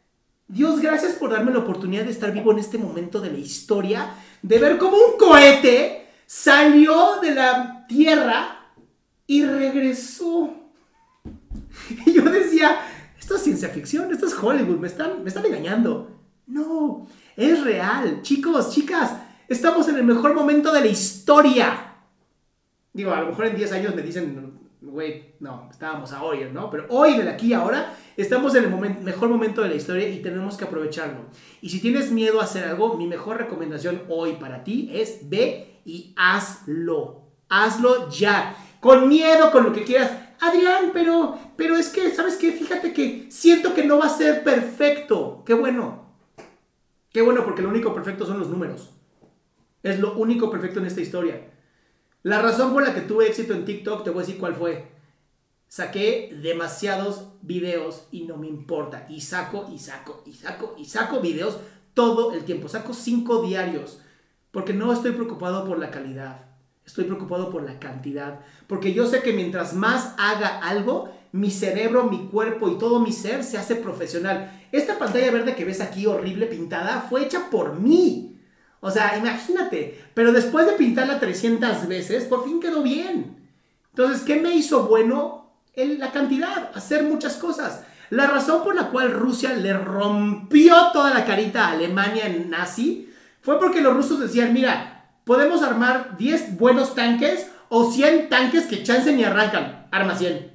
Dios, gracias por darme la oportunidad de estar vivo en este momento de la historia, de ver cómo un cohete salió de la Tierra y regresó. Y yo decía, esto es ciencia ficción, esto es Hollywood, me están, me están engañando. No, es real. Chicos, chicas, estamos en el mejor momento de la historia. Digo, a lo mejor en 10 años me dicen, güey, no, estábamos a hoy, ¿no? Pero hoy, de aquí ahora, estamos en el mejor momento de la historia y tenemos que aprovecharlo. Y si tienes miedo a hacer algo, mi mejor recomendación hoy para ti es ve y hazlo. Hazlo ya. Con miedo, con lo que quieras. Adrián, pero, pero es que, ¿sabes qué? Fíjate que siento que no va a ser perfecto. Qué bueno. Qué bueno, porque lo único perfecto son los números. Es lo único perfecto en esta historia. La razón por la que tuve éxito en TikTok, te voy a decir cuál fue. Saqué demasiados videos y no me importa. Y saco, y saco, y saco, y saco videos todo el tiempo. Saco cinco diarios. Porque no estoy preocupado por la calidad. Estoy preocupado por la cantidad. Porque yo sé que mientras más haga algo, mi cerebro, mi cuerpo y todo mi ser se hace profesional. Esta pantalla verde que ves aquí horrible pintada fue hecha por mí. O sea, imagínate, pero después de pintarla 300 veces, por fin quedó bien. Entonces, ¿qué me hizo bueno? la cantidad, hacer muchas cosas. La razón por la cual Rusia le rompió toda la carita a Alemania en nazi fue porque los rusos decían, mira, podemos armar 10 buenos tanques o 100 tanques que chancen y arrancan. Arma 100.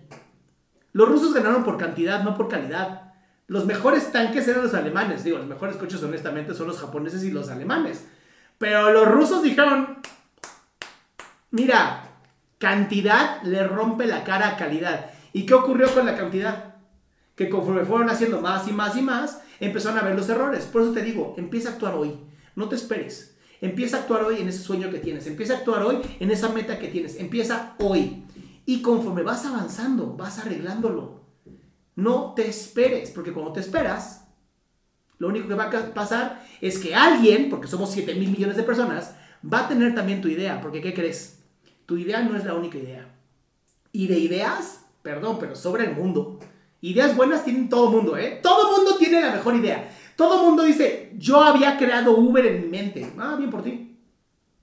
Los rusos ganaron por cantidad, no por calidad. Los mejores tanques eran los alemanes. Digo, los mejores coches honestamente son los japoneses y los alemanes. Pero los rusos dijeron, mira, cantidad le rompe la cara a calidad. ¿Y qué ocurrió con la cantidad? Que conforme fueron haciendo más y más y más, empezaron a ver los errores. Por eso te digo, empieza a actuar hoy. No te esperes. Empieza a actuar hoy en ese sueño que tienes. Empieza a actuar hoy en esa meta que tienes. Empieza hoy. Y conforme vas avanzando, vas arreglándolo. No te esperes, porque cuando te esperas, lo único que va a pasar es que alguien, porque somos 7 mil millones de personas, va a tener también tu idea, porque ¿qué crees? Tu idea no es la única idea. Y de ideas, perdón, pero sobre el mundo. Ideas buenas tienen todo el mundo, ¿eh? Todo el mundo tiene la mejor idea. Todo mundo dice, yo había creado Uber en mi mente. Ah, bien por ti.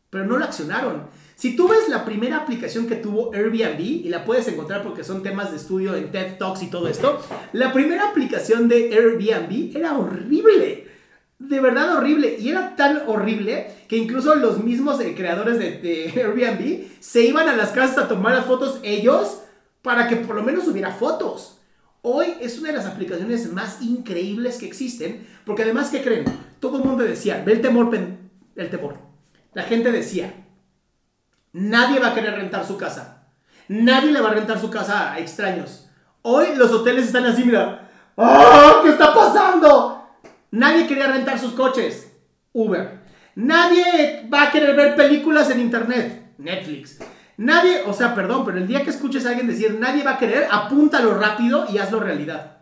Pero no la accionaron. Si tú ves la primera aplicación que tuvo Airbnb, y la puedes encontrar porque son temas de estudio en TED Talks y todo esto, la primera aplicación de Airbnb era horrible de verdad horrible. Y era tan horrible que incluso los mismos eh, creadores de, Airbnb se iban a las casas a tomar las fotos ellos para que por lo menos hubiera fotos. Hoy es una de las aplicaciones más increíbles que existen, porque además, ¿qué creen? Todo el mundo decía, ve el temor, el temor. La gente decía, nadie va a querer rentar su casa. Nadie le va a rentar su casa a extraños. Hoy los hoteles están así, mira, ¡ah! ¿Qué está pasando? Nadie quería rentar sus coches. Uber. Nadie va a querer ver películas en internet. Netflix. Nadie, o sea, perdón, pero el día que escuches a alguien decir nadie va a querer, apúntalo rápido y hazlo realidad.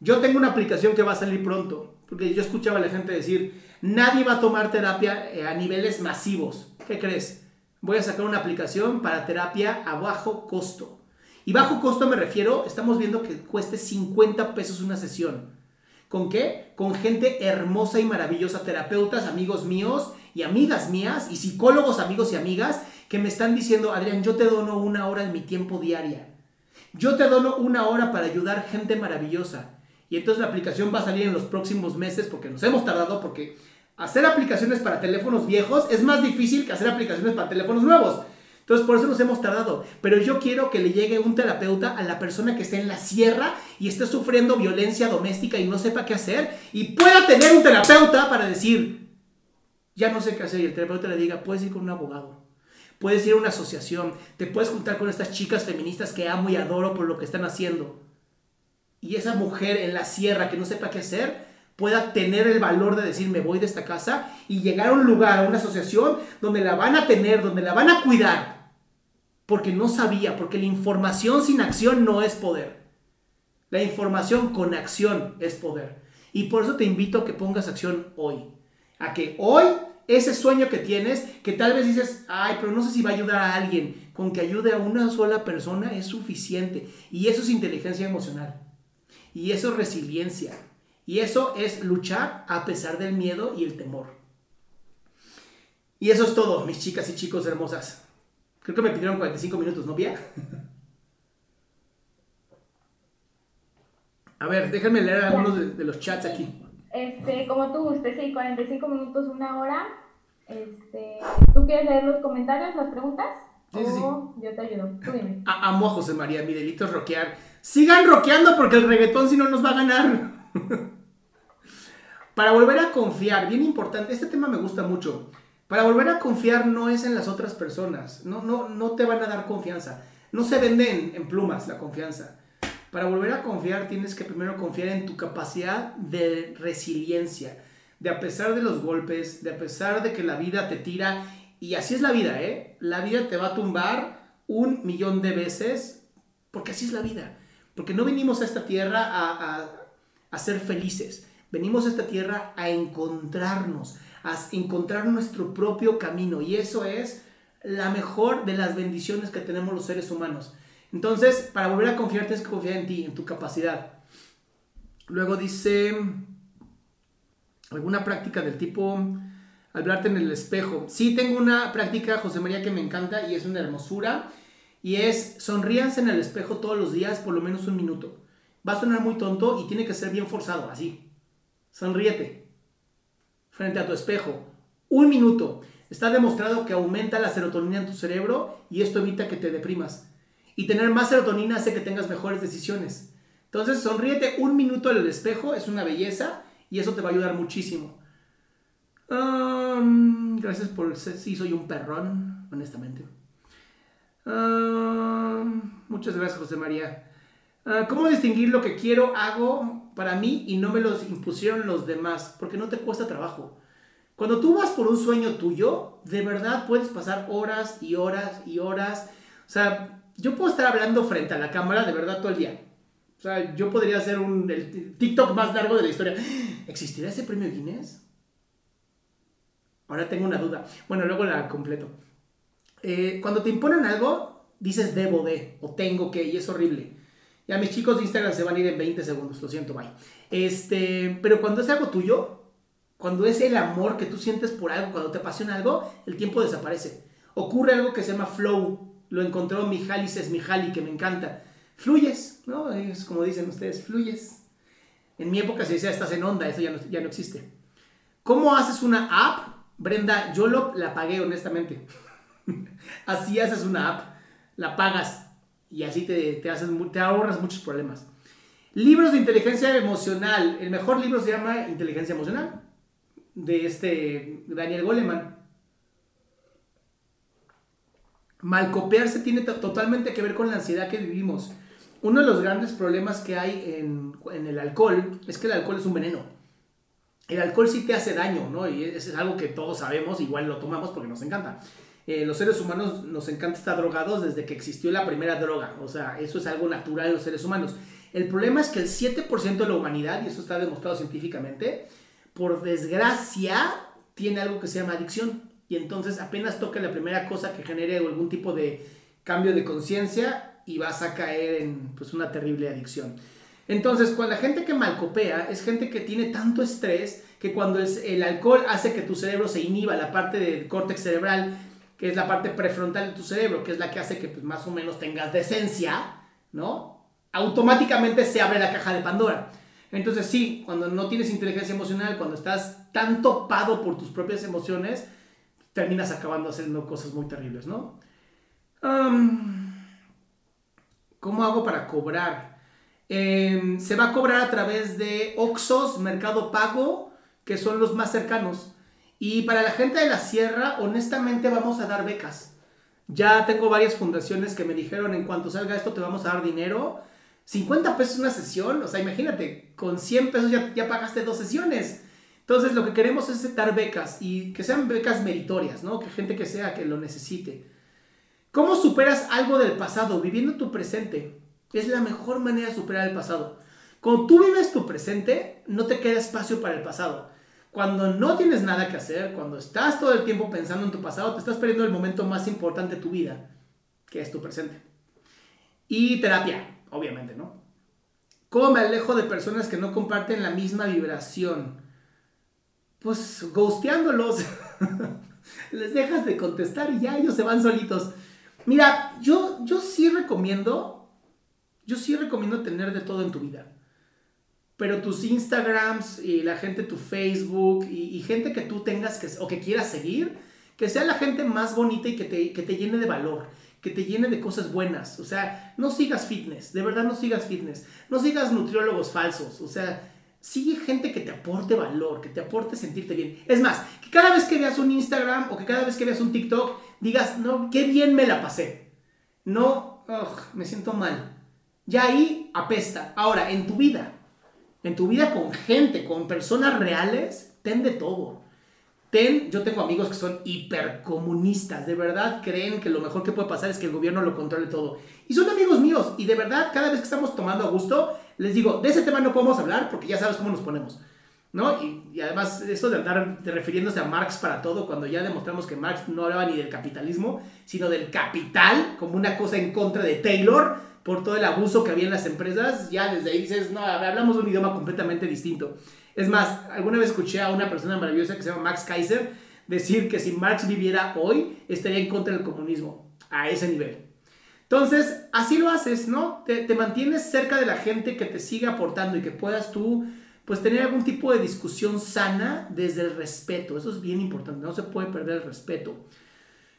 Yo tengo una aplicación que va a salir pronto, porque yo escuchaba a la gente decir, nadie va a tomar terapia eh, a niveles masivos. ¿Qué crees? Voy a sacar una aplicación para terapia a bajo costo. Y bajo costo me refiero, estamos viendo que cueste 50 pesos una sesión. ¿Con qué? Con gente hermosa y maravillosa, terapeutas, amigos míos y amigas mías, y psicólogos, amigos y amigas, que me están diciendo, Adrián, yo te dono una hora en mi tiempo diaria. Yo te dono una hora para ayudar gente maravillosa. Y entonces la aplicación va a salir en los próximos meses porque nos hemos tardado, porque hacer aplicaciones para teléfonos viejos es más difícil que hacer aplicaciones para teléfonos nuevos. Entonces, por eso nos hemos tardado. Pero yo quiero que le llegue un terapeuta a la persona que esté en la sierra y esté sufriendo violencia doméstica y no sepa qué hacer y pueda tener un terapeuta para decir, ya no sé qué hacer. Y el terapeuta le diga, puedes ir con un abogado. Puedes ir a una asociación, te puedes juntar con estas chicas feministas que amo y adoro por lo que están haciendo. Y esa mujer en la sierra que no sepa qué hacer, pueda tener el valor de decir me voy de esta casa y llegar a un lugar, a una asociación donde la van a tener, donde la van a cuidar. Porque no sabía, porque la información sin acción no es poder. La información con acción es poder. Y por eso te invito a que pongas acción hoy. A que hoy ese sueño que tienes, que tal vez dices, ay, pero no sé si va a ayudar a alguien, con que ayude a una sola persona es suficiente. Y eso es inteligencia emocional. Y eso es resiliencia. Y eso es luchar a pesar del miedo y el temor. Y eso es todo, mis chicas y chicos hermosas. Creo que me pidieron 45 minutos, ¿no, Pia? A ver, déjenme leer algunos de, los chats aquí. Este, como tú gustes, sí, 45 minutos, una hora. Este, ¿Tú quieres leer los comentarios, las preguntas? Sí, sí, sí. Yo te ayudo. Tú dime. amo a José María, mi delito es rockear. Sigan rockeando porque el reggaetón si no nos va a ganar. Para volver a confiar, bien importante, este tema me gusta mucho. Para volver a confiar no es en las otras personas, no, no, no te van a dar confianza. No se vende en, plumas la confianza. Para volver a confiar tienes que primero confiar en tu capacidad de resiliencia, de a pesar de los golpes, de a pesar de que la vida te tira, y así es la vida, ¿eh? La vida te va a tumbar un millón de veces, porque así es la vida. Porque no venimos a esta tierra a ser felices. Venimos a esta tierra a encontrarnos, a encontrar nuestro propio camino. Y eso es la mejor de las bendiciones que tenemos los seres humanos. Entonces, para volver a confiar, tienes que confiar en ti, en tu capacidad. Luego dice, alguna práctica del tipo, hablarte en el espejo. Sí, tengo una práctica, José María, que me encanta y es una hermosura. Y es, sonríanse en el espejo todos los días por lo menos un minuto. Va a sonar muy tonto y tiene que ser bien forzado, así. Sonríete frente a tu espejo. Un minuto. Está demostrado que aumenta la serotonina en tu cerebro y esto evita que te deprimas. Y tener más serotonina hace que tengas mejores decisiones. Entonces, sonríete un minuto en el espejo, es una belleza y eso te va a ayudar muchísimo. gracias por ser, sí, soy un perrón, honestamente. muchas gracias, José María. Ah, ¿Cómo distinguir lo que quiero, hago para mí y no me los impusieron los demás? Porque no te cuesta trabajo. Cuando tú vas por un sueño tuyo, de verdad puedes pasar horas y horas y horas. O sea, yo puedo estar hablando frente a la cámara de verdad todo el día. O sea, yo podría hacer un, el TikTok más largo de la historia. ¿Existirá ese premio Guinness? Ahora tengo una duda. Bueno, luego la completo. Eh, cuando te imponen algo, dices debo de o tengo que y es horrible. Ya mis chicos de Instagram se van a ir en 20 segundos, lo siento, bye. Este, pero cuando es algo tuyo, cuando es el amor que tú sientes por algo, cuando te apasiona algo, el tiempo desaparece. Ocurre algo que se llama flow. Lo encontró Mihaly Csikszentmihalyi, que me encanta. Fluyes, ¿no? Es como dicen ustedes, fluyes. En mi época se decía, estás en onda, eso ya no, ya no existe. ¿Cómo haces una app? Brenda, yo lo, la pagué honestamente. así haces una app, la pagas y así te, te, haces, ahorras muchos problemas. Libros de inteligencia emocional. El mejor libro se llama Inteligencia Emocional, de este Daniel Goleman. Malcopearse tiene totalmente que ver con la ansiedad que vivimos. Uno de los grandes problemas que hay en, en, el alcohol es que el alcohol es un veneno. El alcohol sí te hace daño, ¿no? Y es algo que todos sabemos, igual lo tomamos porque nos encanta. Eh, los seres humanos nos encanta estar drogados desde que existió la primera droga. O sea, eso es algo natural en los seres humanos. El problema es que el 7% de la humanidad, y eso está demostrado científicamente, por desgracia, tiene algo que se llama adicción. Y entonces apenas toca la primera cosa que genere algún tipo de cambio de conciencia y vas a caer en pues, una terrible adicción. Entonces, cuando la gente que malcopea es gente que tiene tanto estrés que cuando el, el alcohol hace que tu cerebro se inhiba, la parte del córtex cerebral que es la parte prefrontal de tu cerebro, que es la que hace que pues, más o menos tengas decencia, ¿no? Automáticamente se abre la caja de Pandora. Entonces sí, cuando no tienes inteligencia emocional, cuando estás tan topado por tus propias emociones, terminas acabando haciendo cosas muy terribles, ¿no? ¿Cómo hago para cobrar? Em, se va a cobrar a través de Oxos, Mercado Pago, que son los más cercanos. Y para la gente de la sierra, honestamente vamos a dar becas. Ya tengo varias fundaciones que me dijeron, en cuanto salga esto te vamos a dar dinero. 50 pesos una sesión, o sea, imagínate, con 100 pesos ya, ya pagaste dos sesiones. Entonces lo que queremos es dar becas y que sean becas meritorias, ¿no? Que gente que sea que lo necesite. ¿Cómo superas algo del pasado? Viviendo tu presente. Es la mejor manera de superar el pasado. Cuando tú vives tu presente, no te queda espacio para el pasado. Cuando no tienes nada que hacer, cuando estás todo el tiempo pensando en tu pasado, te estás perdiendo el momento más importante de tu vida, que es tu presente. Y terapia, obviamente, ¿no? ¿Cómo me alejo de personas que no comparten la misma vibración? Pues ghosteándolos. Les dejas de contestar y ya ellos se van solitos. Mira, yo, yo sí recomiendo, yo sí recomiendo tener de todo en tu vida pero tus Instagrams y la gente, tu Facebook y, gente que tú tengas que, o que quieras seguir, que sea la gente más bonita y que te, que te llene de valor, que te llene de cosas buenas. O sea, no sigas fitness, de verdad no sigas fitness, no sigas nutriólogos falsos, o sea, sigue gente que te aporte valor, que te aporte sentirte bien. Es más, que cada vez que veas un Instagram o que cada vez que veas un TikTok, digas, no, qué bien me la pasé. No, me siento mal. Ya ahí apesta. Ahora, en tu vida, en tu vida con gente, con personas reales, ten de todo. Ten, yo tengo amigos que son hipercomunistas, de verdad creen que lo mejor que puede pasar es que el gobierno lo controle todo. Y son amigos míos, y de verdad cada vez que estamos tomando a gusto, les digo, de ese tema no podemos hablar porque ya sabes cómo nos ponemos. ¿No? Y, además, eso de andar refiriéndose a Marx para todo, cuando ya demostramos que Marx no hablaba ni del capitalismo, sino del capital, como una cosa en contra de Taylor, por todo el abuso que había en las empresas, ya desde ahí dices, no, hablamos un idioma completamente distinto. Es más, alguna vez escuché a una persona maravillosa que se llama Max Kaiser decir que si Marx viviera hoy, estaría en contra del comunismo, a ese nivel. Entonces, así lo haces, ¿no? Te, te mantienes cerca de la gente que te siga aportando y que puedas tú, pues, tener algún tipo de discusión sana desde el respeto. Eso es bien importante, no se puede perder el respeto.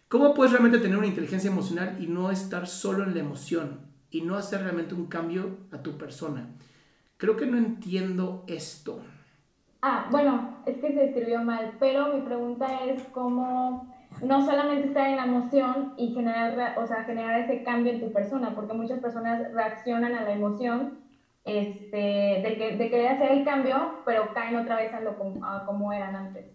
¿Cómo puedes realmente tener una inteligencia emocional y no estar solo en la emoción? y no hacer realmente un cambio a tu persona. Creo que no entiendo esto. Ah, bueno, es que se escribió mal, pero mi pregunta es cómo no solamente estar en la emoción y generar, o sea, generar ese cambio en tu persona, porque muchas personas reaccionan a la emoción este, de, que, de querer hacer el cambio, pero caen otra vez a, lo, como eran antes.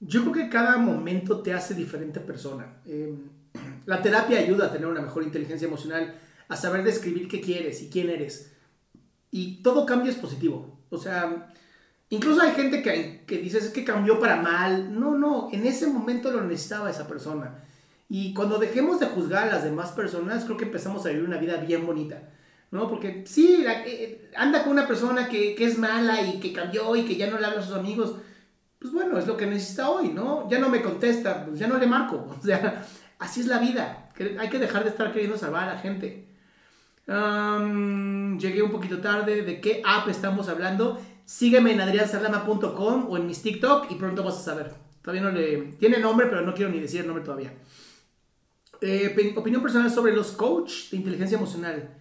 Yo creo que cada momento te hace diferente persona. Eh, La terapia ayuda a tener una mejor inteligencia emocional, a saber describir qué quieres y quién eres. Y todo cambio es positivo. O sea, incluso hay gente que, que dice es que cambió para mal. No, no, en ese momento lo necesitaba esa persona. Y cuando dejemos de juzgar a las demás personas, creo que empezamos a vivir una vida bien bonita. ¿No? Porque sí, eh, anda con una persona que, que, es mala y que cambió y que ya no le habla a sus amigos. Pues bueno, es lo que necesita hoy, ¿no? Ya no me contesta, pues ya no le marco. O sea, así es la vida. Hay que dejar de estar queriendo salvar a la gente. llegué un poquito tarde. ¿De qué app estamos hablando? Sígueme en adriansalama.com o en mis TikTok y pronto vas a saber. Todavía no le... Tiene nombre, pero no quiero ni decir el nombre todavía. Eh, opinión personal sobre los coach de inteligencia emocional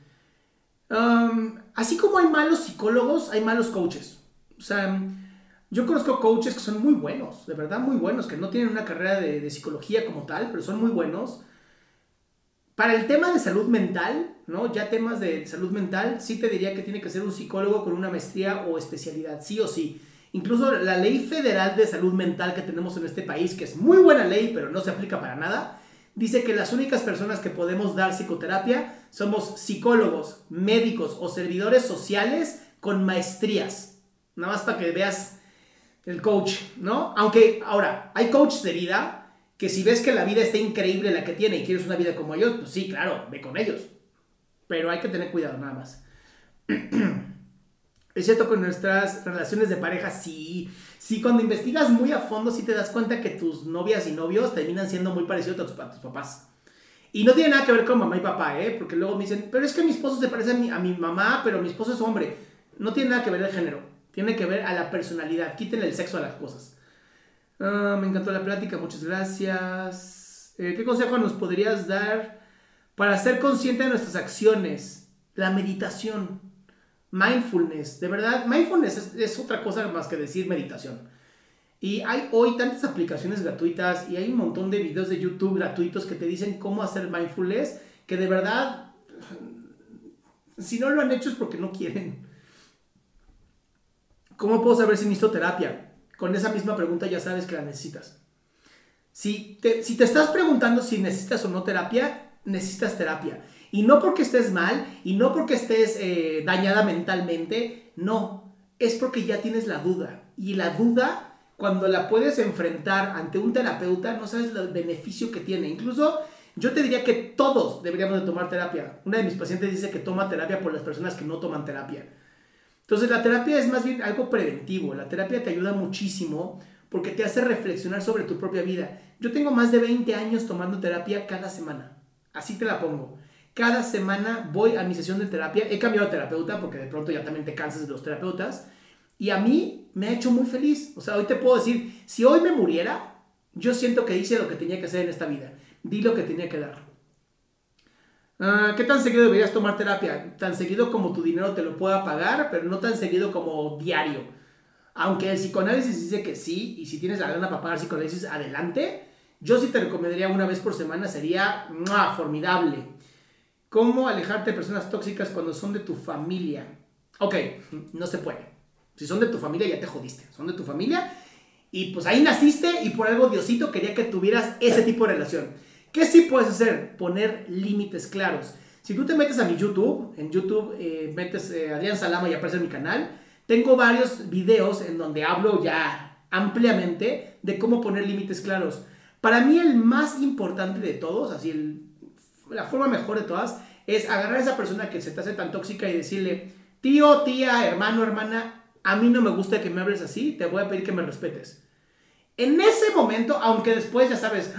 así como hay malos psicólogos, hay malos coaches. O sea, yo conozco coaches que son muy buenos, de verdad muy buenos, que no tienen una carrera de, de, psicología como tal, pero son muy buenos. Para el tema de salud mental, ¿no? Ya temas de salud mental, sí te diría que tiene que ser un psicólogo con una maestría o especialidad, sí o sí. Incluso la ley federal de salud mental que tenemos en este país, que es muy buena ley, pero no se aplica para nada, dice que las únicas personas que podemos dar psicoterapia somos psicólogos, médicos o servidores sociales con maestrías. Nada más para que veas el coach, ¿no? Aunque ahora, hay coaches de vida que si ves que la vida está increíble la que tiene y quieres una vida como ellos, pues sí, claro, ve con ellos. Pero hay que tener cuidado nada más. Es cierto con nuestras relaciones de pareja, sí. Sí, cuando investigas muy a fondo, sí te das cuenta que tus novias y novios terminan siendo muy parecidos a tus, papás. Y no tiene nada que ver con mamá y papá, ¿eh? Porque luego me dicen, pero es que mi esposo se parece a mi, mamá, pero mi esposo es hombre. No tiene nada que ver el género. Tiene que ver a la personalidad. Quítenle el sexo a las cosas. Ah, me encantó la plática, muchas gracias. Eh, ¿Qué consejo nos podrías dar para ser consciente de nuestras acciones? La meditación. Mindfulness, de verdad, mindfulness es, otra cosa más que decir meditación. Y hay hoy tantas aplicaciones gratuitas y hay un montón de videos de YouTube gratuitos que te dicen cómo hacer mindfulness, que de verdad, si no lo han hecho es porque no quieren. ¿Cómo puedo saber si necesito terapia? Con esa misma pregunta ya sabes que la necesitas. Si te, si te estás preguntando si necesitas o no terapia, necesitas terapia. Y no porque estés mal, y no porque estés eh, dañada mentalmente, no, es porque ya tienes la duda. Y la duda, cuando la puedes enfrentar ante un terapeuta, no sabes el beneficio que tiene. Incluso yo te diría que todos deberíamos de tomar terapia. Una de mis pacientes dice que toma terapia por las personas que no toman terapia. Entonces la terapia es más bien algo preventivo. La terapia te ayuda muchísimo porque te hace reflexionar sobre tu propia vida. Yo tengo más de 20 años tomando terapia cada semana. Así te la pongo. Cada semana voy a mi sesión de terapia. He cambiado de terapeuta porque de pronto ya también te cansas de los terapeutas. Y a mí me ha hecho muy feliz. O sea, hoy te puedo decir, si hoy me muriera, yo siento que hice lo que tenía que hacer en esta vida. Di lo que tenía que dar. Ah, ¿Qué tan seguido deberías tomar terapia? Tan seguido como tu dinero te lo pueda pagar, pero no tan seguido como diario. Aunque el psicoanálisis dice que sí, y si tienes la gana para pagar psicoanálisis, adelante. Yo sí te recomendaría una vez por semana, sería formidable. ¿Cómo alejarte de personas tóxicas cuando son de tu familia? Ok, no se puede. Si son de tu familia ya te jodiste. Son de tu familia y pues ahí naciste y por algo Diosito quería que tuvieras ese tipo de relación. ¿Qué sí puedes hacer? Poner límites claros. Si tú te metes a mi YouTube, en YouTube eh, metes eh, Adrián Salama y aparece en mi canal, tengo varios videos en donde hablo ya ampliamente de cómo poner límites claros. Para mí el más importante de todos, así el la forma mejor de todas es agarrar a esa persona que se te hace tan tóxica y decirle, tío, tía, hermano, hermana, a mí no me gusta que me hables así, te voy a pedir que me respetes. En ese momento, aunque después ya sabes,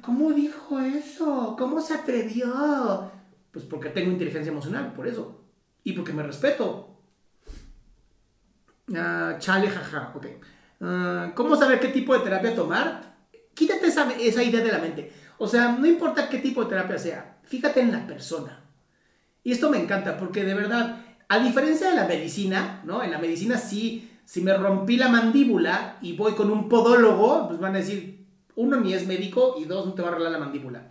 ¿cómo dijo eso? ¿Cómo se atrevió? Pues porque tengo inteligencia emocional, por eso. Y porque me respeto. Uh, chale, jaja, ok. Ah, ¿Cómo saber qué tipo de terapia tomar? Quítate esa, esa idea de la mente. O sea, no importa qué tipo de terapia sea, fíjate en la persona. Y esto me encanta porque de verdad, a diferencia de la medicina, ¿no? En la medicina sí, si me rompí la mandíbula y voy con un podólogo, pues van a decir, uno ni es médico y dos no te va a arreglar la mandíbula.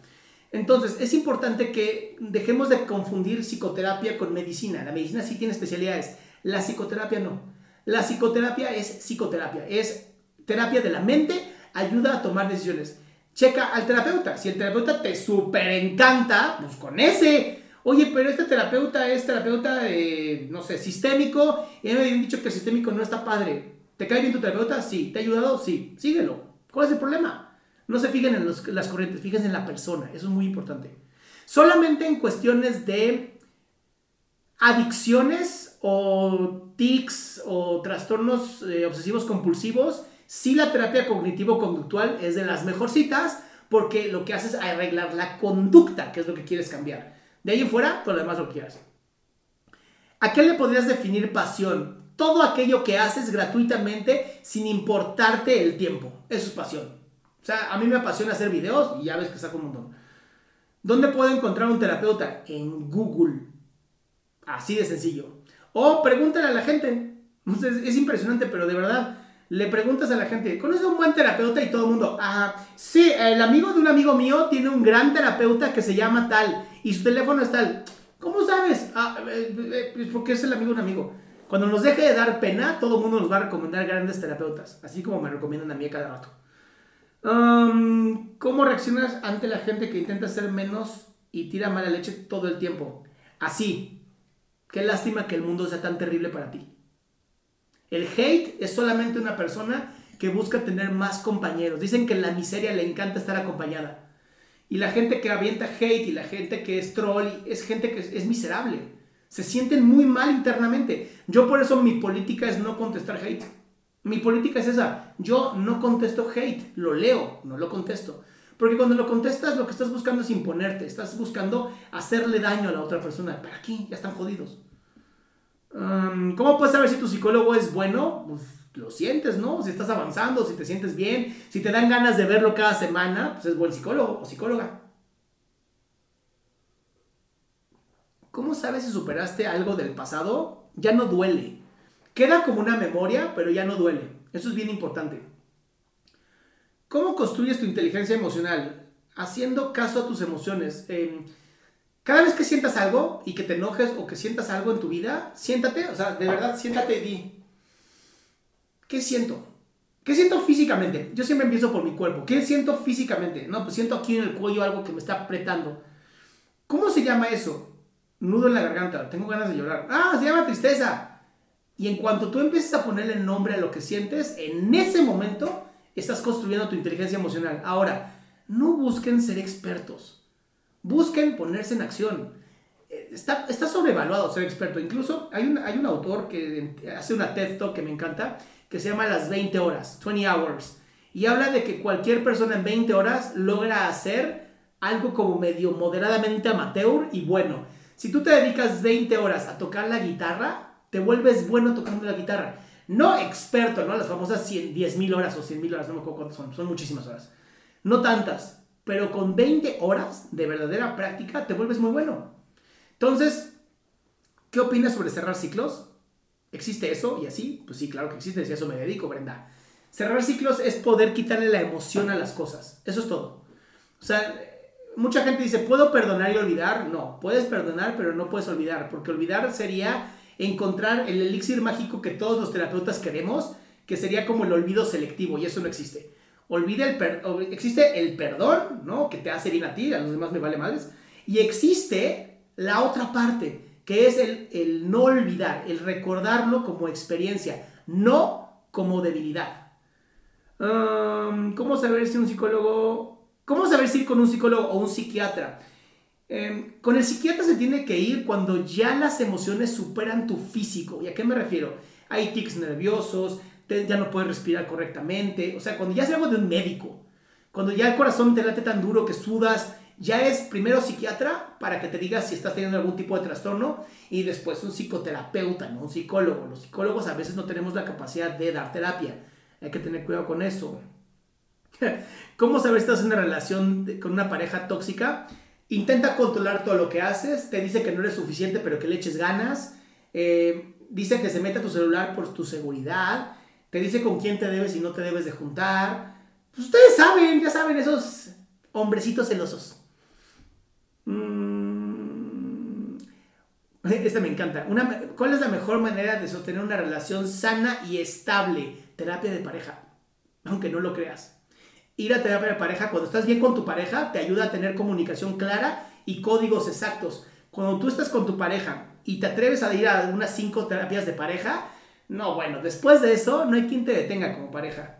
Entonces, es importante que dejemos de confundir psicoterapia con medicina. La medicina sí tiene especialidades, la psicoterapia no. La psicoterapia es psicoterapia, es terapia de la mente, ayuda a tomar decisiones. Checa al terapeuta. Si el terapeuta te súper encanta, pues con ese. Oye, pero este terapeuta es terapeuta, no sé, sistémico. Y me habían dicho que el sistémico no está padre. ¿Te cae bien tu terapeuta? Sí. ¿Te ha ayudado? Sí. Síguelo. ¿Cuál es el problema? No se fijen en las corrientes, fíjense en la persona. Eso es muy importante. Solamente en cuestiones de adicciones o tics o trastornos eh, obsesivos compulsivos, sí la terapia cognitivo-conductual es de las mejorcitas porque lo que hace es arreglar la conducta, que es lo que quieres cambiar. De ahí en fuera, todo lo demás lo quieras. ¿A qué le podrías definir pasión? Todo aquello que haces gratuitamente sin importarte el tiempo. Eso es pasión. O sea, a mí me apasiona hacer videos y ya ves que saco un montón. ¿Dónde puedo encontrar un terapeuta? En Google. Así de sencillo. O pregúntale a la gente. Es impresionante, pero de verdad, le preguntas a la gente, ¿conoces un buen terapeuta? Y todo el mundo, ah, sí, el amigo de un amigo mío tiene un gran terapeuta que se llama tal y su teléfono es tal. ¿Cómo sabes? Ah, eh, eh, eh, porque es el amigo de un amigo. Cuando nos deje de dar pena, todo el mundo nos va a recomendar grandes terapeutas, así como me recomiendan a mí cada rato. Um, ¿Cómo reaccionas ante la gente que intenta ser menos y tira mala leche todo el tiempo? Así. Qué lástima que el mundo sea tan terrible para ti. El hate es solamente una persona que busca tener más compañeros. Dicen que en la miseria le encanta estar acompañada. Y la gente que avienta hate y la gente que es troll es gente que es, miserable. Se sienten muy mal internamente. Yo por eso mi política es no contestar hate. Mi política es esa. Yo no contesto hate, lo leo, no lo contesto. Porque cuando lo contestas lo que estás buscando es imponerte, estás buscando hacerle daño a la otra persona. ¿Para qué? Ya están jodidos. ¿Cómo puedes saber si tu psicólogo es bueno? Pues lo sientes, ¿no? Si estás avanzando, si te sientes bien, si te dan ganas de verlo cada semana, pues es buen psicólogo o psicóloga. ¿Cómo sabes si superaste algo del pasado? Ya no duele. Queda como una memoria, pero ya no duele. Eso es bien importante. ¿Cómo construyes tu inteligencia emocional? Haciendo caso a tus emociones. Cada vez que sientas algo y que te enojes o que sientas algo en tu vida, siéntate, o sea, de verdad, siéntate y di, ¿qué siento? ¿Qué siento físicamente? Yo siempre empiezo por mi cuerpo. ¿Qué siento físicamente? No, pues siento aquí en el cuello algo que me está apretando. ¿Cómo se llama eso? Nudo en la garganta. Tengo ganas de llorar. Ah, se llama tristeza. Y en cuanto tú empieces a ponerle nombre a lo que sientes, en ese momento estás construyendo tu inteligencia emocional. Ahora, no busquen ser expertos. Busquen ponerse en acción. Eh, está, está sobrevaluado ser experto. Incluso hay un, hay un autor que hace una TED Talk que me encanta, que se llama Las 20 horas, 20 hours. Y habla de que cualquier persona en 20 horas logra hacer algo como medio moderadamente amateur y bueno. Si tú te dedicas 20 horas a tocar la guitarra, te vuelves bueno tocando la guitarra. No experto, ¿no? Las famosas 10 mil horas o 100 mil horas, no me acuerdo cuántas son, son muchísimas horas. No tantas, pero con 20 horas de verdadera práctica te vuelves muy bueno. Entonces, ¿qué opinas sobre cerrar ciclos? ¿Existe eso? Y así, pues sí, claro que existe, si a eso me dedico, Brenda. Cerrar ciclos es poder quitarle la emoción a las cosas. Eso es todo. O sea, mucha gente dice, ¿puedo perdonar y olvidar? No, puedes perdonar, pero no puedes olvidar, porque olvidar sería encontrar el elixir mágico que todos los terapeutas queremos, que sería como el olvido selectivo, y eso no existe. Olvida el existe el perdón, ¿no? Que te hace bien a ti, a los demás me vale madres. Y existe la otra parte, que es el, no olvidar, el recordarlo como experiencia, no como debilidad. ¿Cómo saber si un psicólogo, cómo saber si ir con un psicólogo o un psiquiatra? Em, con el psiquiatra se tiene que ir cuando ya las emociones superan tu físico. ¿Y a qué me refiero? Hay tics nerviosos, ya no puedes respirar correctamente. O sea, cuando ya es algo de un médico, cuando ya el corazón te late tan duro que sudas ya es primero psiquiatra para que te diga si estás teniendo algún tipo de trastorno y después un psicoterapeuta, no un psicólogo. Los psicólogos a veces no tenemos la capacidad de dar terapia. Hay que tener cuidado con eso. ¿Cómo saber si estás en una relación con una pareja tóxica? Intenta controlar todo lo que haces. Te dice que no eres suficiente, pero que le eches ganas. Eh, dice que se meta tu celular por tu seguridad. Te dice con quién te debes y no te debes de juntar. Pues ustedes saben, ya saben, esos hombrecitos celosos. Mm. Esta me encanta. ¿Cuál es la mejor manera de sostener una relación sana y estable? Terapia de pareja. Aunque no lo creas. Ir a terapia de pareja, cuando estás bien con tu pareja, te ayuda a tener comunicación clara y códigos exactos. Cuando tú estás con tu pareja y te atreves a ir a unas cinco terapias de pareja, no, bueno, después de eso no hay quien te detenga como pareja.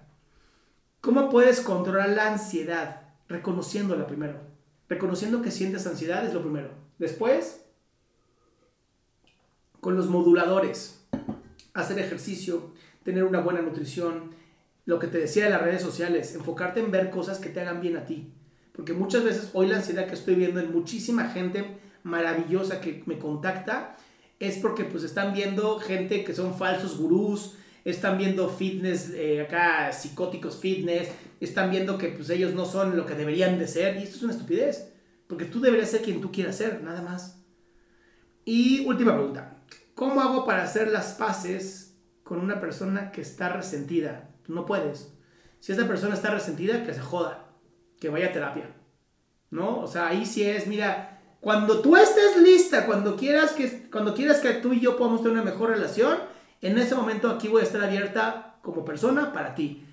¿Cómo puedes controlar la ansiedad? Reconociéndola primero. Reconociendo que sientes ansiedad es lo primero. Después, con los moduladores. Hacer ejercicio, tener una buena nutrición, lo que te decía de las redes sociales, enfocarte en ver cosas que te hagan bien a ti. Porque muchas veces hoy la ansiedad que estoy viendo en muchísima gente maravillosa que me contacta es porque pues están viendo gente que son falsos gurús, están viendo fitness, eh, acá psicóticos fitness, están viendo que pues ellos no son lo que deberían de ser y esto es una estupidez, porque tú deberías ser quien tú quieras ser, nada más. Y última pregunta, ¿cómo hago para hacer las paces con una persona que está resentida? No puedes. Si esa persona está resentida, que se joda, que vaya a terapia. ¿No? O sea, ahí sí es, mira, cuando tú estés lista, cuando quieras que, cuando quieras que tú y yo podamos tener una mejor relación, en ese momento aquí voy a estar abierta como persona para ti.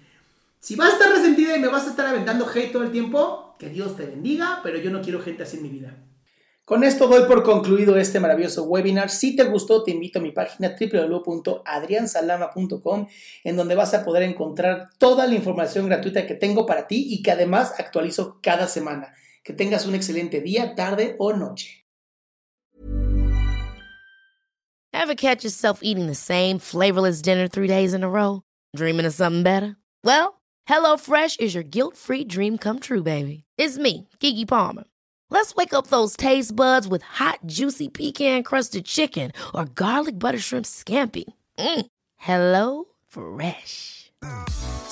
Si vas a estar resentida y me vas a estar aventando hate todo el tiempo, que Dios te bendiga, pero yo no quiero gente así en mi vida. Con esto doy por concluido este maravilloso webinar. Si te gustó, te invito a mi página www.adriansalama.com, en donde vas a poder encontrar toda la información gratuita que tengo para ti y que además actualizo cada semana. Que tengas un excelente día, tarde o noche. Ever catch yourself eating the same flavorless dinner three days in a row? Dreaming of something better? Well, HelloFresh is your guilt-free dream come true, baby. It's me, Kiki Palmer. Let's wake up those taste buds with hot, juicy pecan-crusted chicken or garlic butter shrimp scampi. Mm. Hello Fresh.